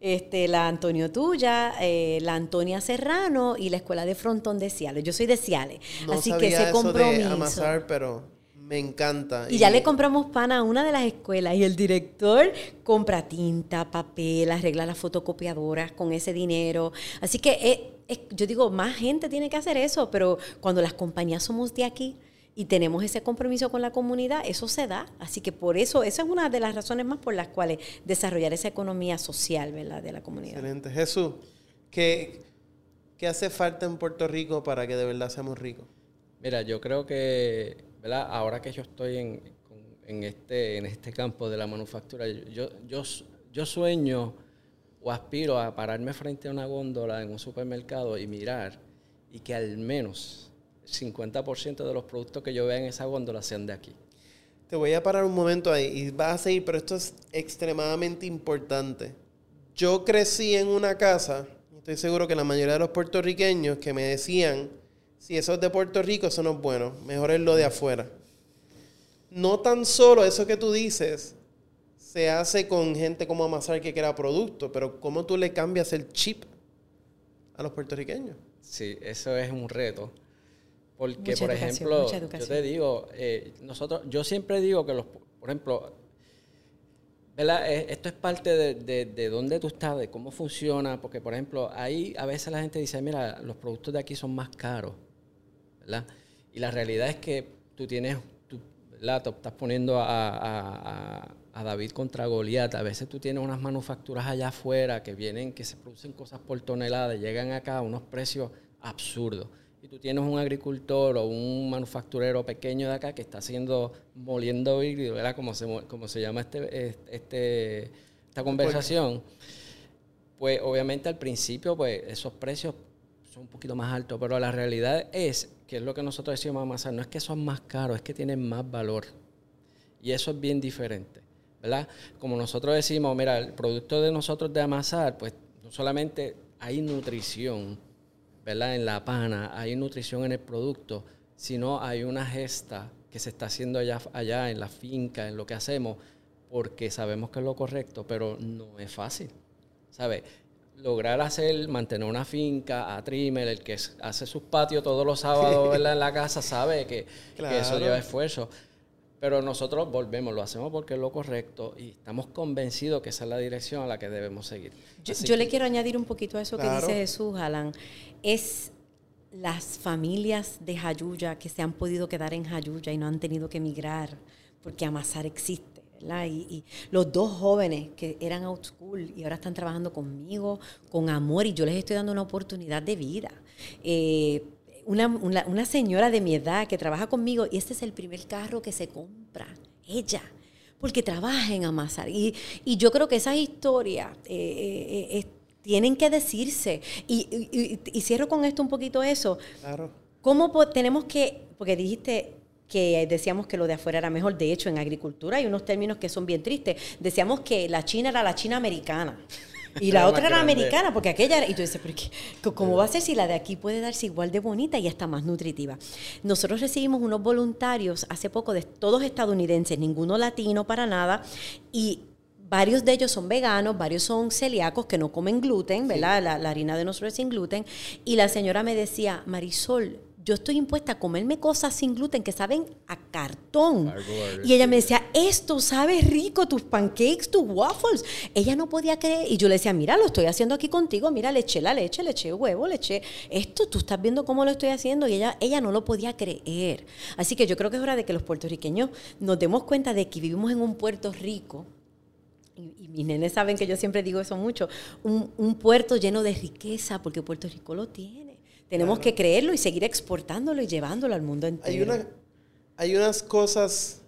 Este, la Antonio Tuya, eh, la Antonia Serrano y la Escuela de Frontón de Ciales. Yo soy de Ciales. así que ese compromiso. de amasar, pero me encanta. Y, ya le compramos pan a una de las escuelas y el director compra tinta, papel, arregla las fotocopiadoras con ese dinero. Así que yo digo, más gente tiene que hacer eso, pero cuando las compañías somos de aquí y tenemos ese compromiso con la comunidad, eso se da. Así que por eso, esa es una de las razones más por las cuales desarrollar esa economía social ¿verdad? de la comunidad. Excelente. Jesús, ¿qué, ¿qué hace falta en Puerto Rico para que de verdad seamos ricos? Mira, yo creo que Ahora que yo estoy en, este, en este campo de la manufactura, yo, yo, sueño o aspiro a pararme frente a una góndola en un supermercado y mirar y que al menos el 50% de los productos que yo vea en esa góndola sean de aquí. Te voy a parar un momento ahí y vas a seguir, pero esto es extremadamente importante. Yo crecí en una casa, estoy seguro que la mayoría de los puertorriqueños que me decían, si eso es de Puerto Rico, eso no es bueno. Mejor es lo de afuera. No tan solo eso que tú dices se hace con gente como Amazar que crea producto, pero ¿cómo tú le cambias el chip a los puertorriqueños? Sí, eso es un reto. Porque, por ejemplo, yo te digo, eh, nosotros, yo siempre digo que los, por ejemplo, ¿verdad? Eh, esto es parte de, de, de, dónde tú estás, de cómo funciona, porque, por ejemplo, ahí a veces la gente dice, mira, los productos de aquí son más caros. Y la realidad es que tú tienes, tu, estás poniendo a, David contra Goliat. A veces tú tienes unas manufacturas allá afuera que vienen, que se producen cosas por tonelada, llegan acá a unos precios absurdos. Y tú tienes un agricultor o un manufacturero pequeño de acá que está haciendo, moliendo híbrido, ¿verdad? Como se, como se llama este, este, esta conversación, pues obviamente al principio pues esos precios un poquito más altos, pero la realidad es, que es lo que nosotros decimos amasar, no es que son más caros, es que tienen más valor. Y eso es bien diferente, ¿verdad? Como nosotros decimos, mira, el producto de nosotros de amasar, pues no solamente hay nutrición, ¿verdad? En la pana, hay nutrición en el producto, sino hay una gesta que se está haciendo allá, allá en la finca, en lo que hacemos, porque sabemos que es lo correcto, pero no es fácil, ¿sabes? Lograr hacer, mantener una finca a trimmer, el que hace sus patios todos los sábados en la casa, sabe que, que eso lleva esfuerzo. Pero nosotros volvemos, lo hacemos porque es lo correcto y estamos convencidos que esa es la dirección a la que debemos seguir. Yo, le quiero añadir un poquito a eso que dice Jesús, Alan. Es las familias de Jayuya que se han podido quedar en Jayuya y no han tenido que emigrar porque Amasar existe. ¿Verdad? Y, los dos jóvenes que eran out school y ahora están trabajando conmigo con amor y yo les estoy dando una oportunidad de vida. Eh, una, señora de mi edad que trabaja conmigo y este es el primer carro que se compra, ella, porque trabaja en Amasar. Y, yo creo que esas historias eh, eh, tienen que decirse. Y, cierro con esto un poquito eso. Claro. ¿Cómo tenemos que, porque dijiste que decíamos que lo de afuera era mejor, de hecho en agricultura hay unos términos que son bien tristes. Decíamos que la China era la China americana. Y la otra era americana, porque aquella Y tú dices, ¿pero ¿cómo va a ser si la de aquí puede darse igual de bonita y está más nutritiva? Nosotros recibimos unos voluntarios hace poco, de todos estadounidenses, ninguno latino para nada, y varios de ellos son veganos, varios son celíacos que no comen gluten, ¿verdad? La, la, harina de nosotros es sin gluten. Y la señora me decía, Marisol, yo estoy impuesta a comerme cosas sin gluten que saben a cartón. Y ella me decía, esto sabe rico, tus pancakes, tus waffles. Ella no podía creer. Y yo le decía, mira, lo estoy haciendo aquí contigo, mira, le eché la leche, le eché huevo, le eché esto, tú estás viendo cómo lo estoy haciendo. Y ella, ella no lo podía creer. Así que yo creo que es hora de que los puertorriqueños nos demos cuenta de que vivimos en un Puerto Rico y, mis nenes saben que yo siempre digo eso mucho, un, un, puerto lleno de riqueza, porque Puerto Rico lo tiene. Tenemos que creerlo y seguir exportándolo y llevándolo al mundo entero. Hay, una, hay unas cosas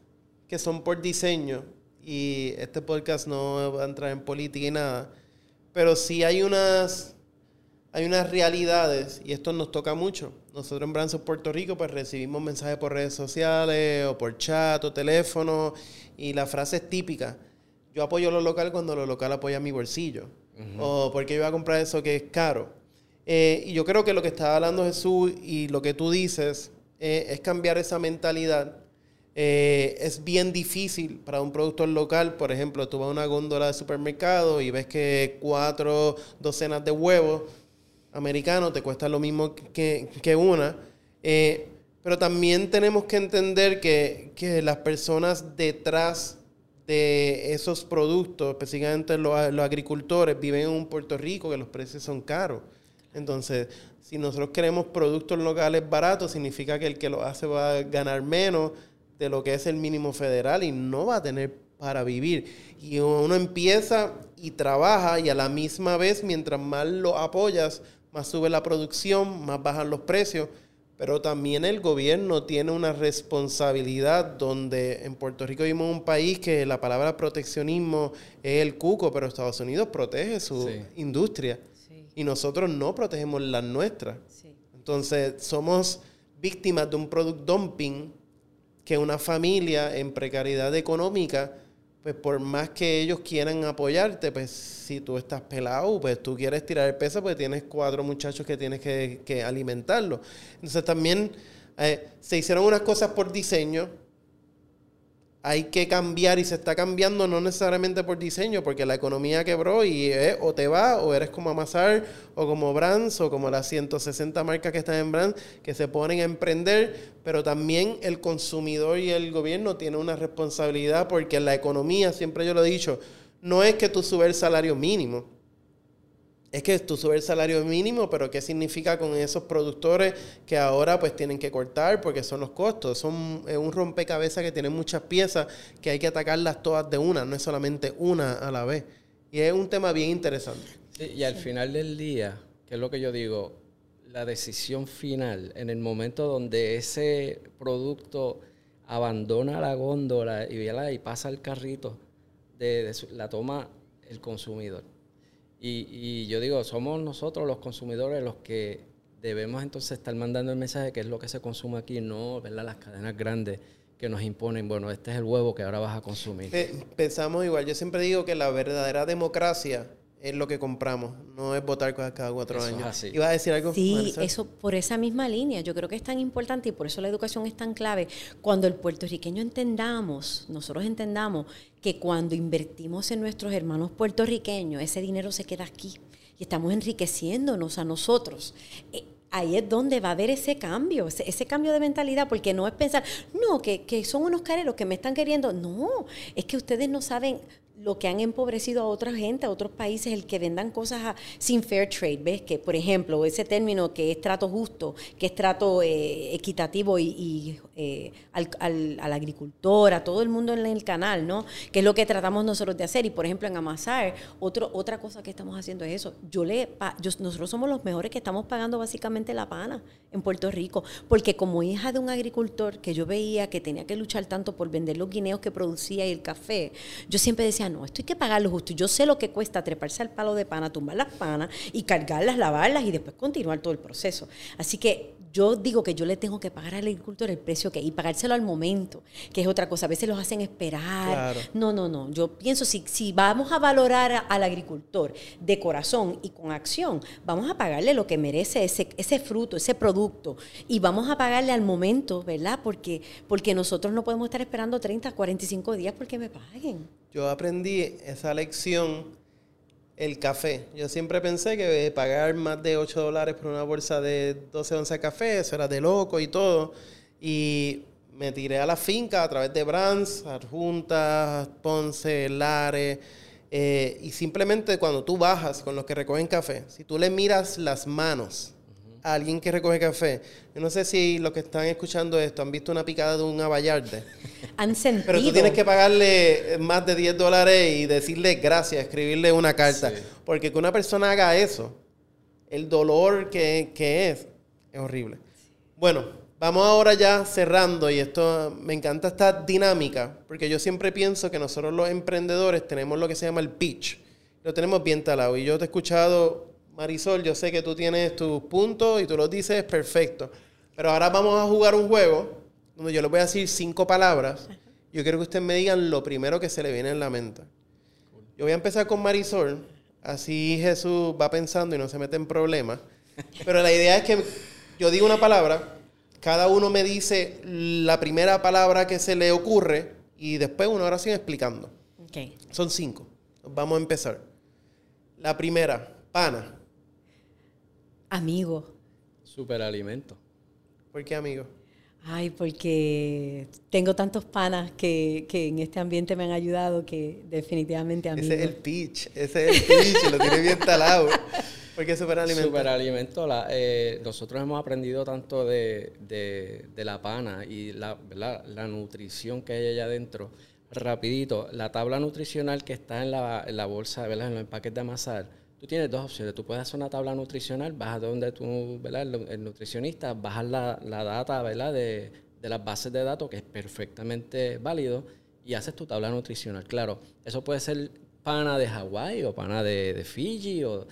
que son por diseño y este podcast no va a entrar en política y nada, pero sí hay unas, hay unas realidades y esto nos toca mucho. Nosotros en Branson, Puerto Rico, pues recibimos mensajes por redes sociales o por chat o teléfono y la frase es típica. Yo apoyo lo local cuando lo local apoya mi bolsillo. O porque yo voy a comprar eso que es caro. Eh, y yo creo que lo que está hablando Jesús y lo que tú dices eh, es cambiar esa mentalidad. Eh, es bien difícil para un productor local, por ejemplo, tú vas a una góndola de supermercado y ves que cuatro docenas de huevos americanos te cuestan lo mismo que, que una. pero también tenemos que entender que, que, las personas detrás de esos productos, específicamente los, los agricultores, viven en un Puerto Rico que los precios son caros. Entonces, si nosotros queremos productos locales baratos, significa que el que lo hace va a ganar menos de lo que es el mínimo federal y no va a tener para vivir. Y uno empieza y trabaja y a la misma vez, mientras más lo apoyas, más sube la producción, más bajan los precios. Pero también el gobierno tiene una responsabilidad donde en Puerto Rico vivimos un país que la palabra proteccionismo es el cuco, pero Estados Unidos protege su industria y nosotros no protegemos las nuestras. Entonces, somos víctimas de un product dumping que una familia en precariedad económica, pues por más que ellos quieran apoyarte, pues si tú estás pelado, pues tú quieres tirar el peso, pues tienes cuatro muchachos que tienes que, que alimentarlos. Entonces también eh, se hicieron unas cosas por diseño, hay que cambiar y se está cambiando no necesariamente por diseño, porque la economía quebró y o te va o eres como Amazar o como Brands o como las 160 marcas que están en Brands que se ponen a emprender, pero también el consumidor y el gobierno tienen una responsabilidad porque la economía, siempre yo lo he dicho, no es que tú subes el salario mínimo es que tú subes el salario mínimo, pero ¿qué significa con esos productores que ahora pues tienen que cortar porque son los costos? Son un rompecabezas que tiene muchas piezas que hay que atacarlas todas de una, no es solamente una a la vez. Y es un tema bien interesante. y al final del día, que es lo que yo digo, la decisión final, en el momento donde ese producto abandona la góndola y, y pasa al carrito, de, la toma el consumidor. Y, y, yo digo, somos nosotros los consumidores los que debemos entonces estar mandando el mensaje que es lo que se consume aquí, no ¿verdad? las cadenas grandes que nos imponen, bueno, este es el huevo que ahora vas a consumir. Pensamos igual, yo siempre digo que la verdadera democracia es lo que compramos, no es votar cada cuatro años. Así. ¿Iba a decir algo? Sí, eso por esa misma línea, yo creo que es tan importante y por eso la educación es tan clave. Cuando el puertorriqueño entendamos, nosotros entendamos que cuando invertimos en nuestros hermanos puertorriqueños, ese dinero se queda aquí y estamos enriqueciéndonos a nosotros. Eh, ahí es donde va a haber ese cambio, ese, cambio de mentalidad, porque no es pensar, no, que, que son unos careros que me están queriendo. No, es que ustedes no saben lo que han empobrecido a otra gente, a otros países, el que vendan cosas sin fair trade, ¿ves? Que, por ejemplo, ese término que es trato justo, que es trato eh, equitativo y, eh, al, agricultor, a todo el mundo en el canal, ¿no? Que es lo que tratamos nosotros de hacer. Y, por ejemplo, en Amasar, otro, otra cosa que estamos haciendo es eso. Yo le, nosotros somos los mejores que estamos pagando básicamente la pana en Puerto Rico, porque como hija de un agricultor que yo veía que tenía que luchar tanto por vender los guineos que producía y el café, yo siempre decía, no, esto hay que pagarlo justo. Yo sé lo que cuesta treparse al palo de pana, tumbar las panas y cargarlas, lavarlas y después continuar todo el proceso. Así que yo digo que yo le tengo que pagar al agricultor el precio que y pagárselo al momento, que es otra cosa. A veces los hacen esperar. No, no, no. Yo pienso, si, si vamos a valorar al agricultor de corazón y con acción, vamos a pagarle lo que merece ese, ese fruto, ese producto. Y vamos a pagarle al momento, ¿verdad? Porque, porque nosotros no podemos estar esperando 30, 45 días porque me paguen yo aprendí esa lección, el café. Yo siempre pensé que pagar más de 8 dólares por una bolsa de 12 onzas de café, eso era de loco y todo. Y me tiré a la finca a través de Brands, Adjuntas, Ponce, Lares. Eh, y simplemente cuando tú bajas con los que recogen café, si tú le miras las manos a alguien que recoge café. Yo no sé si los que están escuchando esto han visto una picada de un abayarde. Han sentido. Pero tú tienes que pagarle más de 10 dólares y decirle gracias, escribirle una carta. Porque que una persona haga eso, el dolor que, que es, es horrible. Bueno, vamos ahora ya cerrando y esto me encanta esta dinámica, porque yo siempre pienso que nosotros los emprendedores tenemos lo que se llama el pitch. Lo tenemos bien talado y yo te he escuchado Marisol, yo sé que tú tienes tus puntos y tú los dices perfecto. Pero ahora vamos a jugar un juego donde yo les voy a decir cinco palabras. Yo quiero que ustedes me digan lo primero que se le viene en la mente. Yo voy a empezar con Marisol. Así Jesús va pensando y no se mete en problemas. Pero la idea es que yo digo una palabra, cada uno me dice la primera palabra que se le ocurre y después una oración explicando. Son cinco. Vamos a empezar. La primera, pana. Amigo. Superalimento. ¿Por qué amigo? Ay, porque tengo tantos panas que, en este ambiente me han ayudado que definitivamente amigo. Ese es el pitch, ese es el pitch, lo tiene bien talado. ¿Por qué superalimento? Superalimento, la, eh, nosotros hemos aprendido tanto de, la pana y la, la nutrición que hay allá adentro. Rapidito, la tabla nutricional que está en la, en la bolsa, ¿verdad? en los empaques de amasar, tú tienes dos opciones. Tú puedes hacer una tabla nutricional, vas a donde tú, ¿verdad? El, nutricionista, bajas la, la data, ¿verdad? De, de, las bases de datos, que es perfectamente válido, y haces tu tabla nutricional. Claro, eso puede ser pana de Hawái o pana de, Fiji. O...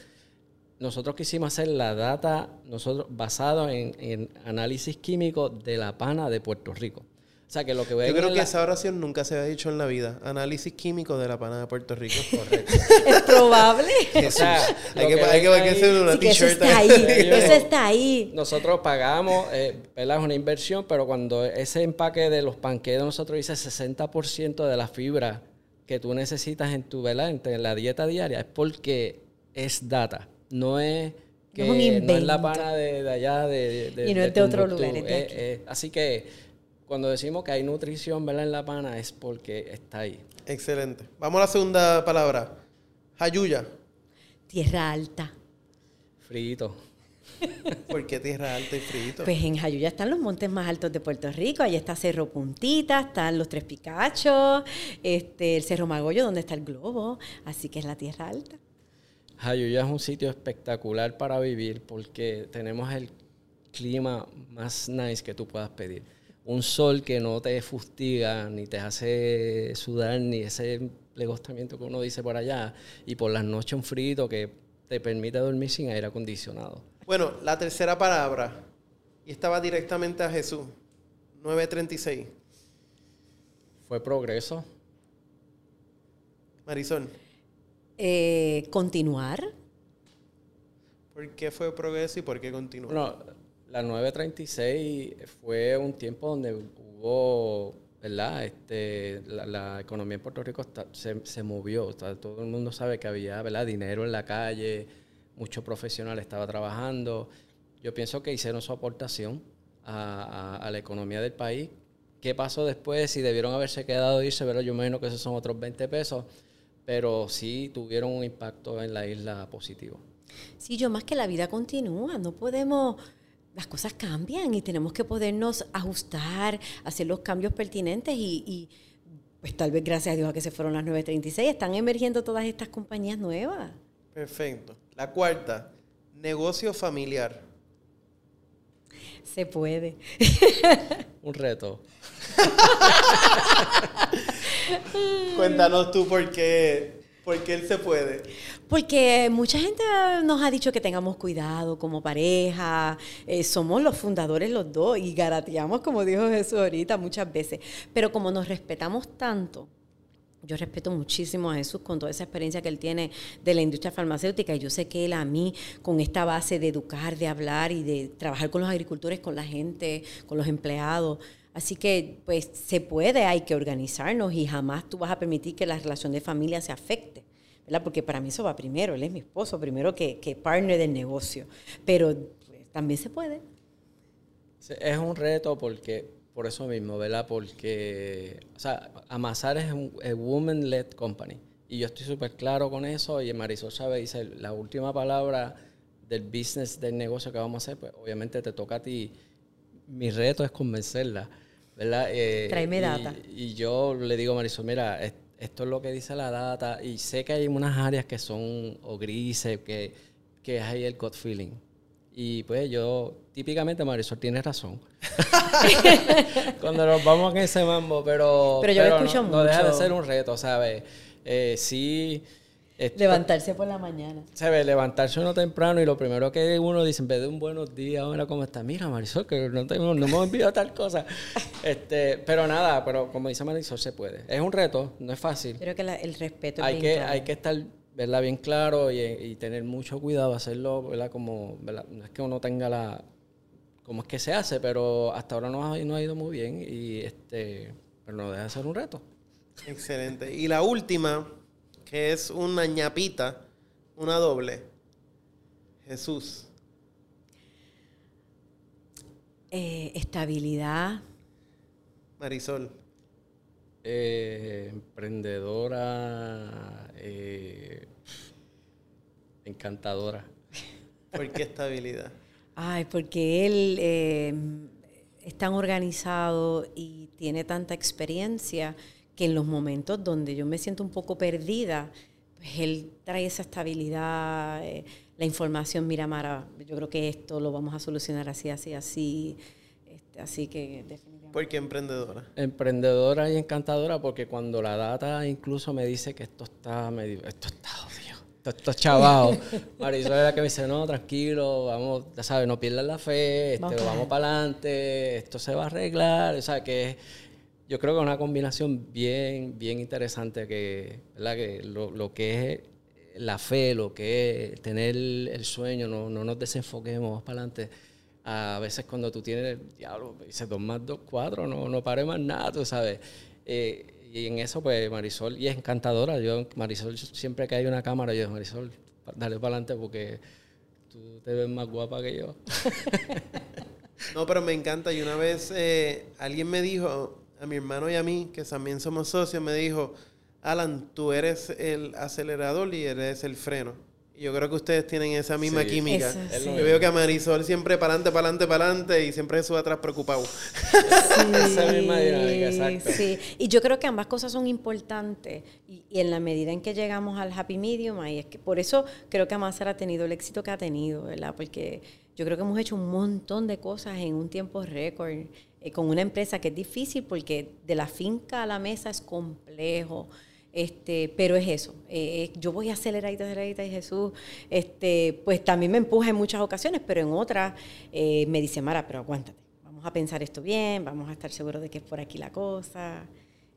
Nosotros quisimos hacer la data nosotros basado en, en análisis químico de la pana de Puerto Rico. O sea, que lo que Yo creo que esa oración nunca se había dicho en la vida. Análisis químico de la panada de Puerto Rico. Correcto. es probable. o sea, hay que, hay que, hacer una t-shirt. Eso está ahí. eso está ahí. Nosotros pagamos, eh, ¿verdad? Es una inversión, pero cuando ese empaque de los panqueques nosotros dice 60% de la fibra que tú necesitas en tu, ¿verdad? En la dieta diaria, es porque es data. No es que no, es la pana de, allá de, y no es de otro lugar. Es de aquí. así que cuando decimos que hay nutrición ¿verdad? en la pana es porque está ahí. Excelente. Vamos a la segunda palabra. Jayuya. Tierra alta. Frito. ¿Por qué tierra alta y frito? Pues en Jayuya están los montes más altos de Puerto Rico. Allí está Cerro Puntita, están los Tres Picachos, este, el Cerro Magollo, donde está el globo. Así que es la tierra alta. Jayuya es un sitio espectacular para vivir porque tenemos el clima más nice que tú puedas pedir. Un sol que no te fustiga, ni te hace sudar, ni ese legostamiento que uno dice por allá. Y por las noches un frito que te permite dormir sin aire acondicionado. Bueno, la tercera palabra, y estaba directamente a Jesús, 936. Fue progreso. Marisol. Eh, continuar. ¿Por qué fue progreso y por qué continuó? Bueno, la 936 fue un tiempo donde hubo, ¿verdad? Este, la, economía en Puerto Rico se, movió. todo el mundo sabe que había, ¿verdad? Dinero en la calle, muchos profesionales estaban trabajando. Yo pienso que hicieron su aportación a, la economía del país. ¿Qué pasó después? Si debieron haberse quedado irse, ¿verdad? Yo imagino que esos son otros 20 pesos pero sí tuvieron un impacto en la isla positivo. Sí, yo más que la vida continúa, no podemos, las cosas cambian y tenemos que podernos ajustar, hacer los cambios pertinentes y, pues tal vez gracias a Dios a que se fueron las 936, están emergiendo todas estas compañías nuevas. Perfecto. La cuarta, negocio familiar. Se puede. un reto. Cuéntanos tú por qué, por qué él se puede. Porque mucha gente nos ha dicho que tengamos cuidado como pareja, eh, somos los fundadores los dos y garateamos, como dijo Jesús ahorita, muchas veces. Pero como nos respetamos tanto, yo respeto muchísimo a Jesús con toda esa experiencia que él tiene de la industria farmacéutica y yo sé que él a mí, con esta base de educar, de hablar y de trabajar con los agricultores, con la gente, con los empleados, Así que, pues, se puede, hay que organizarnos y jamás tú vas a permitir que la relación de familia se afecte. ¿verdad? Porque para mí eso va primero, él es mi esposo, primero que, que partner del negocio. Pero pues, también se puede. Es un reto porque, por eso mismo, ¿verdad? Porque, o sea, Amasar es un woman-led company. Y yo estoy súper claro con eso. Y Marisol Chávez dice, la última palabra del business, del negocio que vamos a hacer, pues obviamente te toca a ti. Mi reto es convencerla ¿verdad? Eh, Tráeme data. Y, yo le digo a Marisol, mira, esto es lo que dice la data y sé que hay unas áreas que son o grises, que, que hay el gut feeling. Y pues yo, típicamente Marisol tiene razón. Cuando nos vamos en ese mambo, pero... Pero yo lo escucho mucho. No deja de ser un reto, ¿sabes? Eh, sí levantarse por la mañana. Se ve, levantarse uno temprano y lo primero que uno dice, en vez de un buenos días, ahora cómo está, mira Marisol, que no, tengo, no hemos enviado tal cosa. este, pero nada, pero como dice Marisol, se puede. Es un reto, no es fácil. Creo que el respeto hay que Hay que estar ¿verdad? bien claro y, tener mucho cuidado, hacerlo, ¿verdad? Como, No es que uno tenga la... como es que se hace, pero hasta ahora no ha, no ha ido muy bien y este, pero no deja de ser un reto. Excelente. Y la última que es una ñapita, una doble. Jesús. Eh, estabilidad. Marisol. Eh, emprendedora. Eh, encantadora. ¿Por qué estabilidad? Ay, porque él es tan organizado y tiene tanta experiencia que en los momentos donde yo me siento un poco perdida, pues él trae esa estabilidad, eh, la información, mira Mara, yo creo que esto lo vamos a solucionar así, así, así. Este, así que definitivamente. ¿Por qué emprendedora? Emprendedora y encantadora porque cuando la data incluso me dice que esto está medio, esto está obvio, esto está chavado. Marisol era que me dice, no, tranquilo, vamos, ya sabes, no pierdas la fe, este, vamos, vamos para adelante, esto se va a arreglar, o sea que yo creo que es una combinación bien, bien interesante que, ¿verdad? que lo, que es la fe, lo que es tener el sueño, no, no nos desenfoquemos para adelante. A veces cuando tú tienes, diablo, dices dos más dos, cuatro, no, no pare más nada, tú sabes. Eh, y en eso, pues Marisol, y es encantadora. Yo, Marisol, siempre que hay una cámara, yo digo, Marisol, dale para adelante porque tú te ves más guapa que yo. no, pero me encanta. Y una vez eh, alguien me dijo, a mi hermano y a mí, que también somos socios, me dijo, Alan, tú eres el acelerador y eres el freno. Yo creo que ustedes tienen esa misma Sí. química. Eso, Es sí. Yo veo que a Marisol siempre para adelante, para adelante, para adelante y siempre Jesús atrás preocupado. Esa misma dinámica, exacto. Sí, y yo creo que ambas cosas son importantes. Y, y en la medida en que llegamos al happy medium, ahí es que por eso creo que Amazar ha tenido el éxito que ha tenido, ¿verdad? Porque yo creo que hemos hecho un montón de cosas en un tiempo récord eh, con una empresa que es difícil porque de la finca a la mesa es complejo. Este, pero es eso, eh, yo voy aceleradita, aceleradita y Jesús, este, pues también me empuja en muchas ocasiones, pero en otras eh, me dice, Mara, pero aguántate, vamos a pensar esto bien, vamos a estar seguros de que es por aquí la cosa.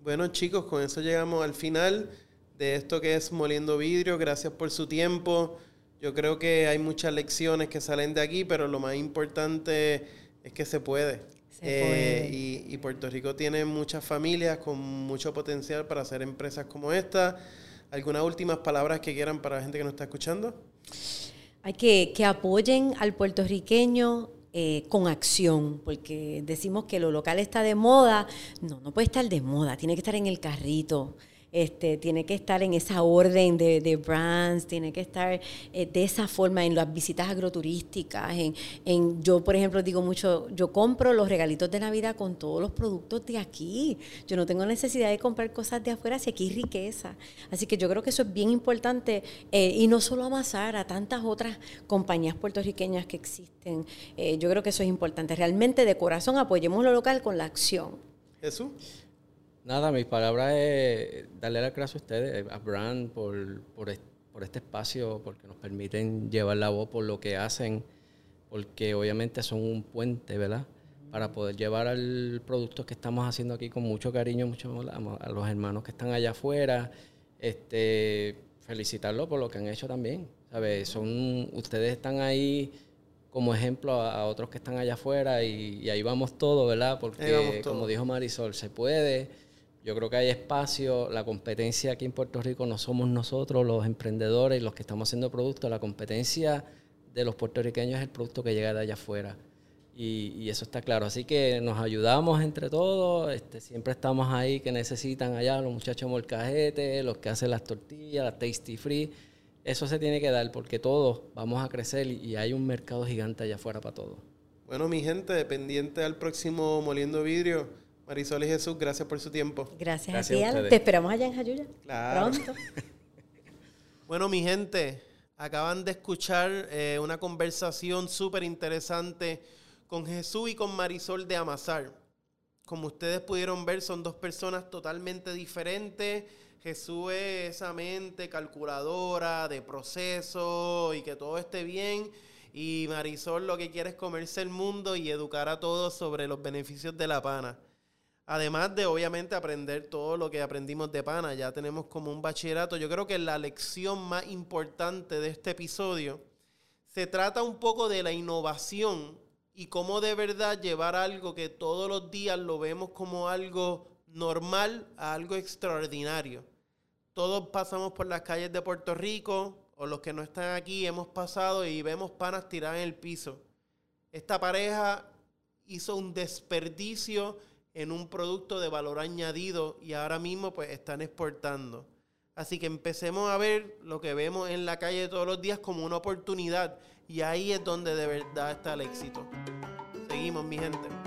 Bueno, chicos, con eso llegamos al final de esto que es Moliendo Vidrio. Gracias por su tiempo. Yo creo que hay muchas lecciones que salen de aquí, pero lo más importante es que se puede. Eh, y Puerto Rico tiene muchas familias con mucho potencial para hacer empresas como esta. ¿Algunas últimas palabras que quieran para la gente que nos está escuchando? Hay que, que apoyen al puertorriqueño eh, con acción, porque decimos que lo local está de moda. No, no puede estar de moda, tiene que estar en el carrito. Este, tiene que estar en esa orden de, brands, tiene que estar eh, de esa forma en las visitas agroturísticas. En, en, yo, por ejemplo, digo mucho, yo compro los regalitos de Navidad con todos los productos de aquí. Yo no tengo necesidad de comprar cosas de afuera si aquí hay riqueza. Así que yo creo que eso es bien importante eh, y no solo amasar a tantas otras compañías puertorriqueñas que existen. Eh, yo creo que eso es importante. Realmente de corazón apoyemos lo local con la acción. Jesús. Nada, mis palabras es darle las gracias a ustedes, a Brand, por, por, est- por este espacio, porque nos permiten llevar la voz por lo que hacen, porque obviamente son un puente, ¿verdad? Para poder llevar al producto que estamos haciendo aquí con mucho cariño, mucho amor a, los hermanos que están allá afuera, este, felicitarlos por lo que han hecho también, ¿sabes? Son, ustedes están ahí como ejemplo a, a otros que están allá afuera y, y ahí vamos todos, ¿verdad? Porque vamos como dijo Marisol, se puede. Yo creo que hay espacio. La competencia aquí en Puerto Rico no somos nosotros, los emprendedores, los que estamos haciendo productos. La competencia de los puertorriqueños es el producto que llega de allá afuera. Y, y eso está claro. Así que nos ayudamos entre todos. Este, siempre estamos ahí que necesitan allá los muchachos molcajete, los que hacen las tortillas, las tasty free. Eso se tiene que dar porque todos vamos a crecer y, y hay un mercado gigante allá afuera para todos. Bueno, mi gente, pendiente al próximo Moliendo Vidrio. Marisol y Jesús, gracias por su tiempo. Gracias, Gracias a ti, a Alan. ustedes. Te esperamos allá en Jayuya. Claro. Pronto. Bueno, mi gente, acaban de escuchar eh, una conversación súper interesante con Jesús y con Marisol de Amasar. Como ustedes pudieron ver, son dos personas totalmente diferentes. Jesús es esa mente calculadora de proceso y que todo esté bien. Y Marisol lo que quiere es comerse el mundo y educar a todos sobre los beneficios de la pana. Además de obviamente aprender todo lo que aprendimos de pana, ya tenemos como un bachillerato. Yo creo que la lección más importante de este episodio se trata un poco de la innovación y cómo de verdad llevar algo que todos los días lo vemos como algo normal a algo extraordinario. Todos pasamos por las calles de Puerto Rico, o los que no están aquí hemos pasado y vemos panas tiradas en el piso. Esta pareja hizo un desperdicio en un producto de valor añadido y ahora mismo pues están exportando. Así que empecemos a ver lo que vemos en la calle todos los días como una oportunidad y ahí es donde de verdad está el éxito. Seguimos, mi gente.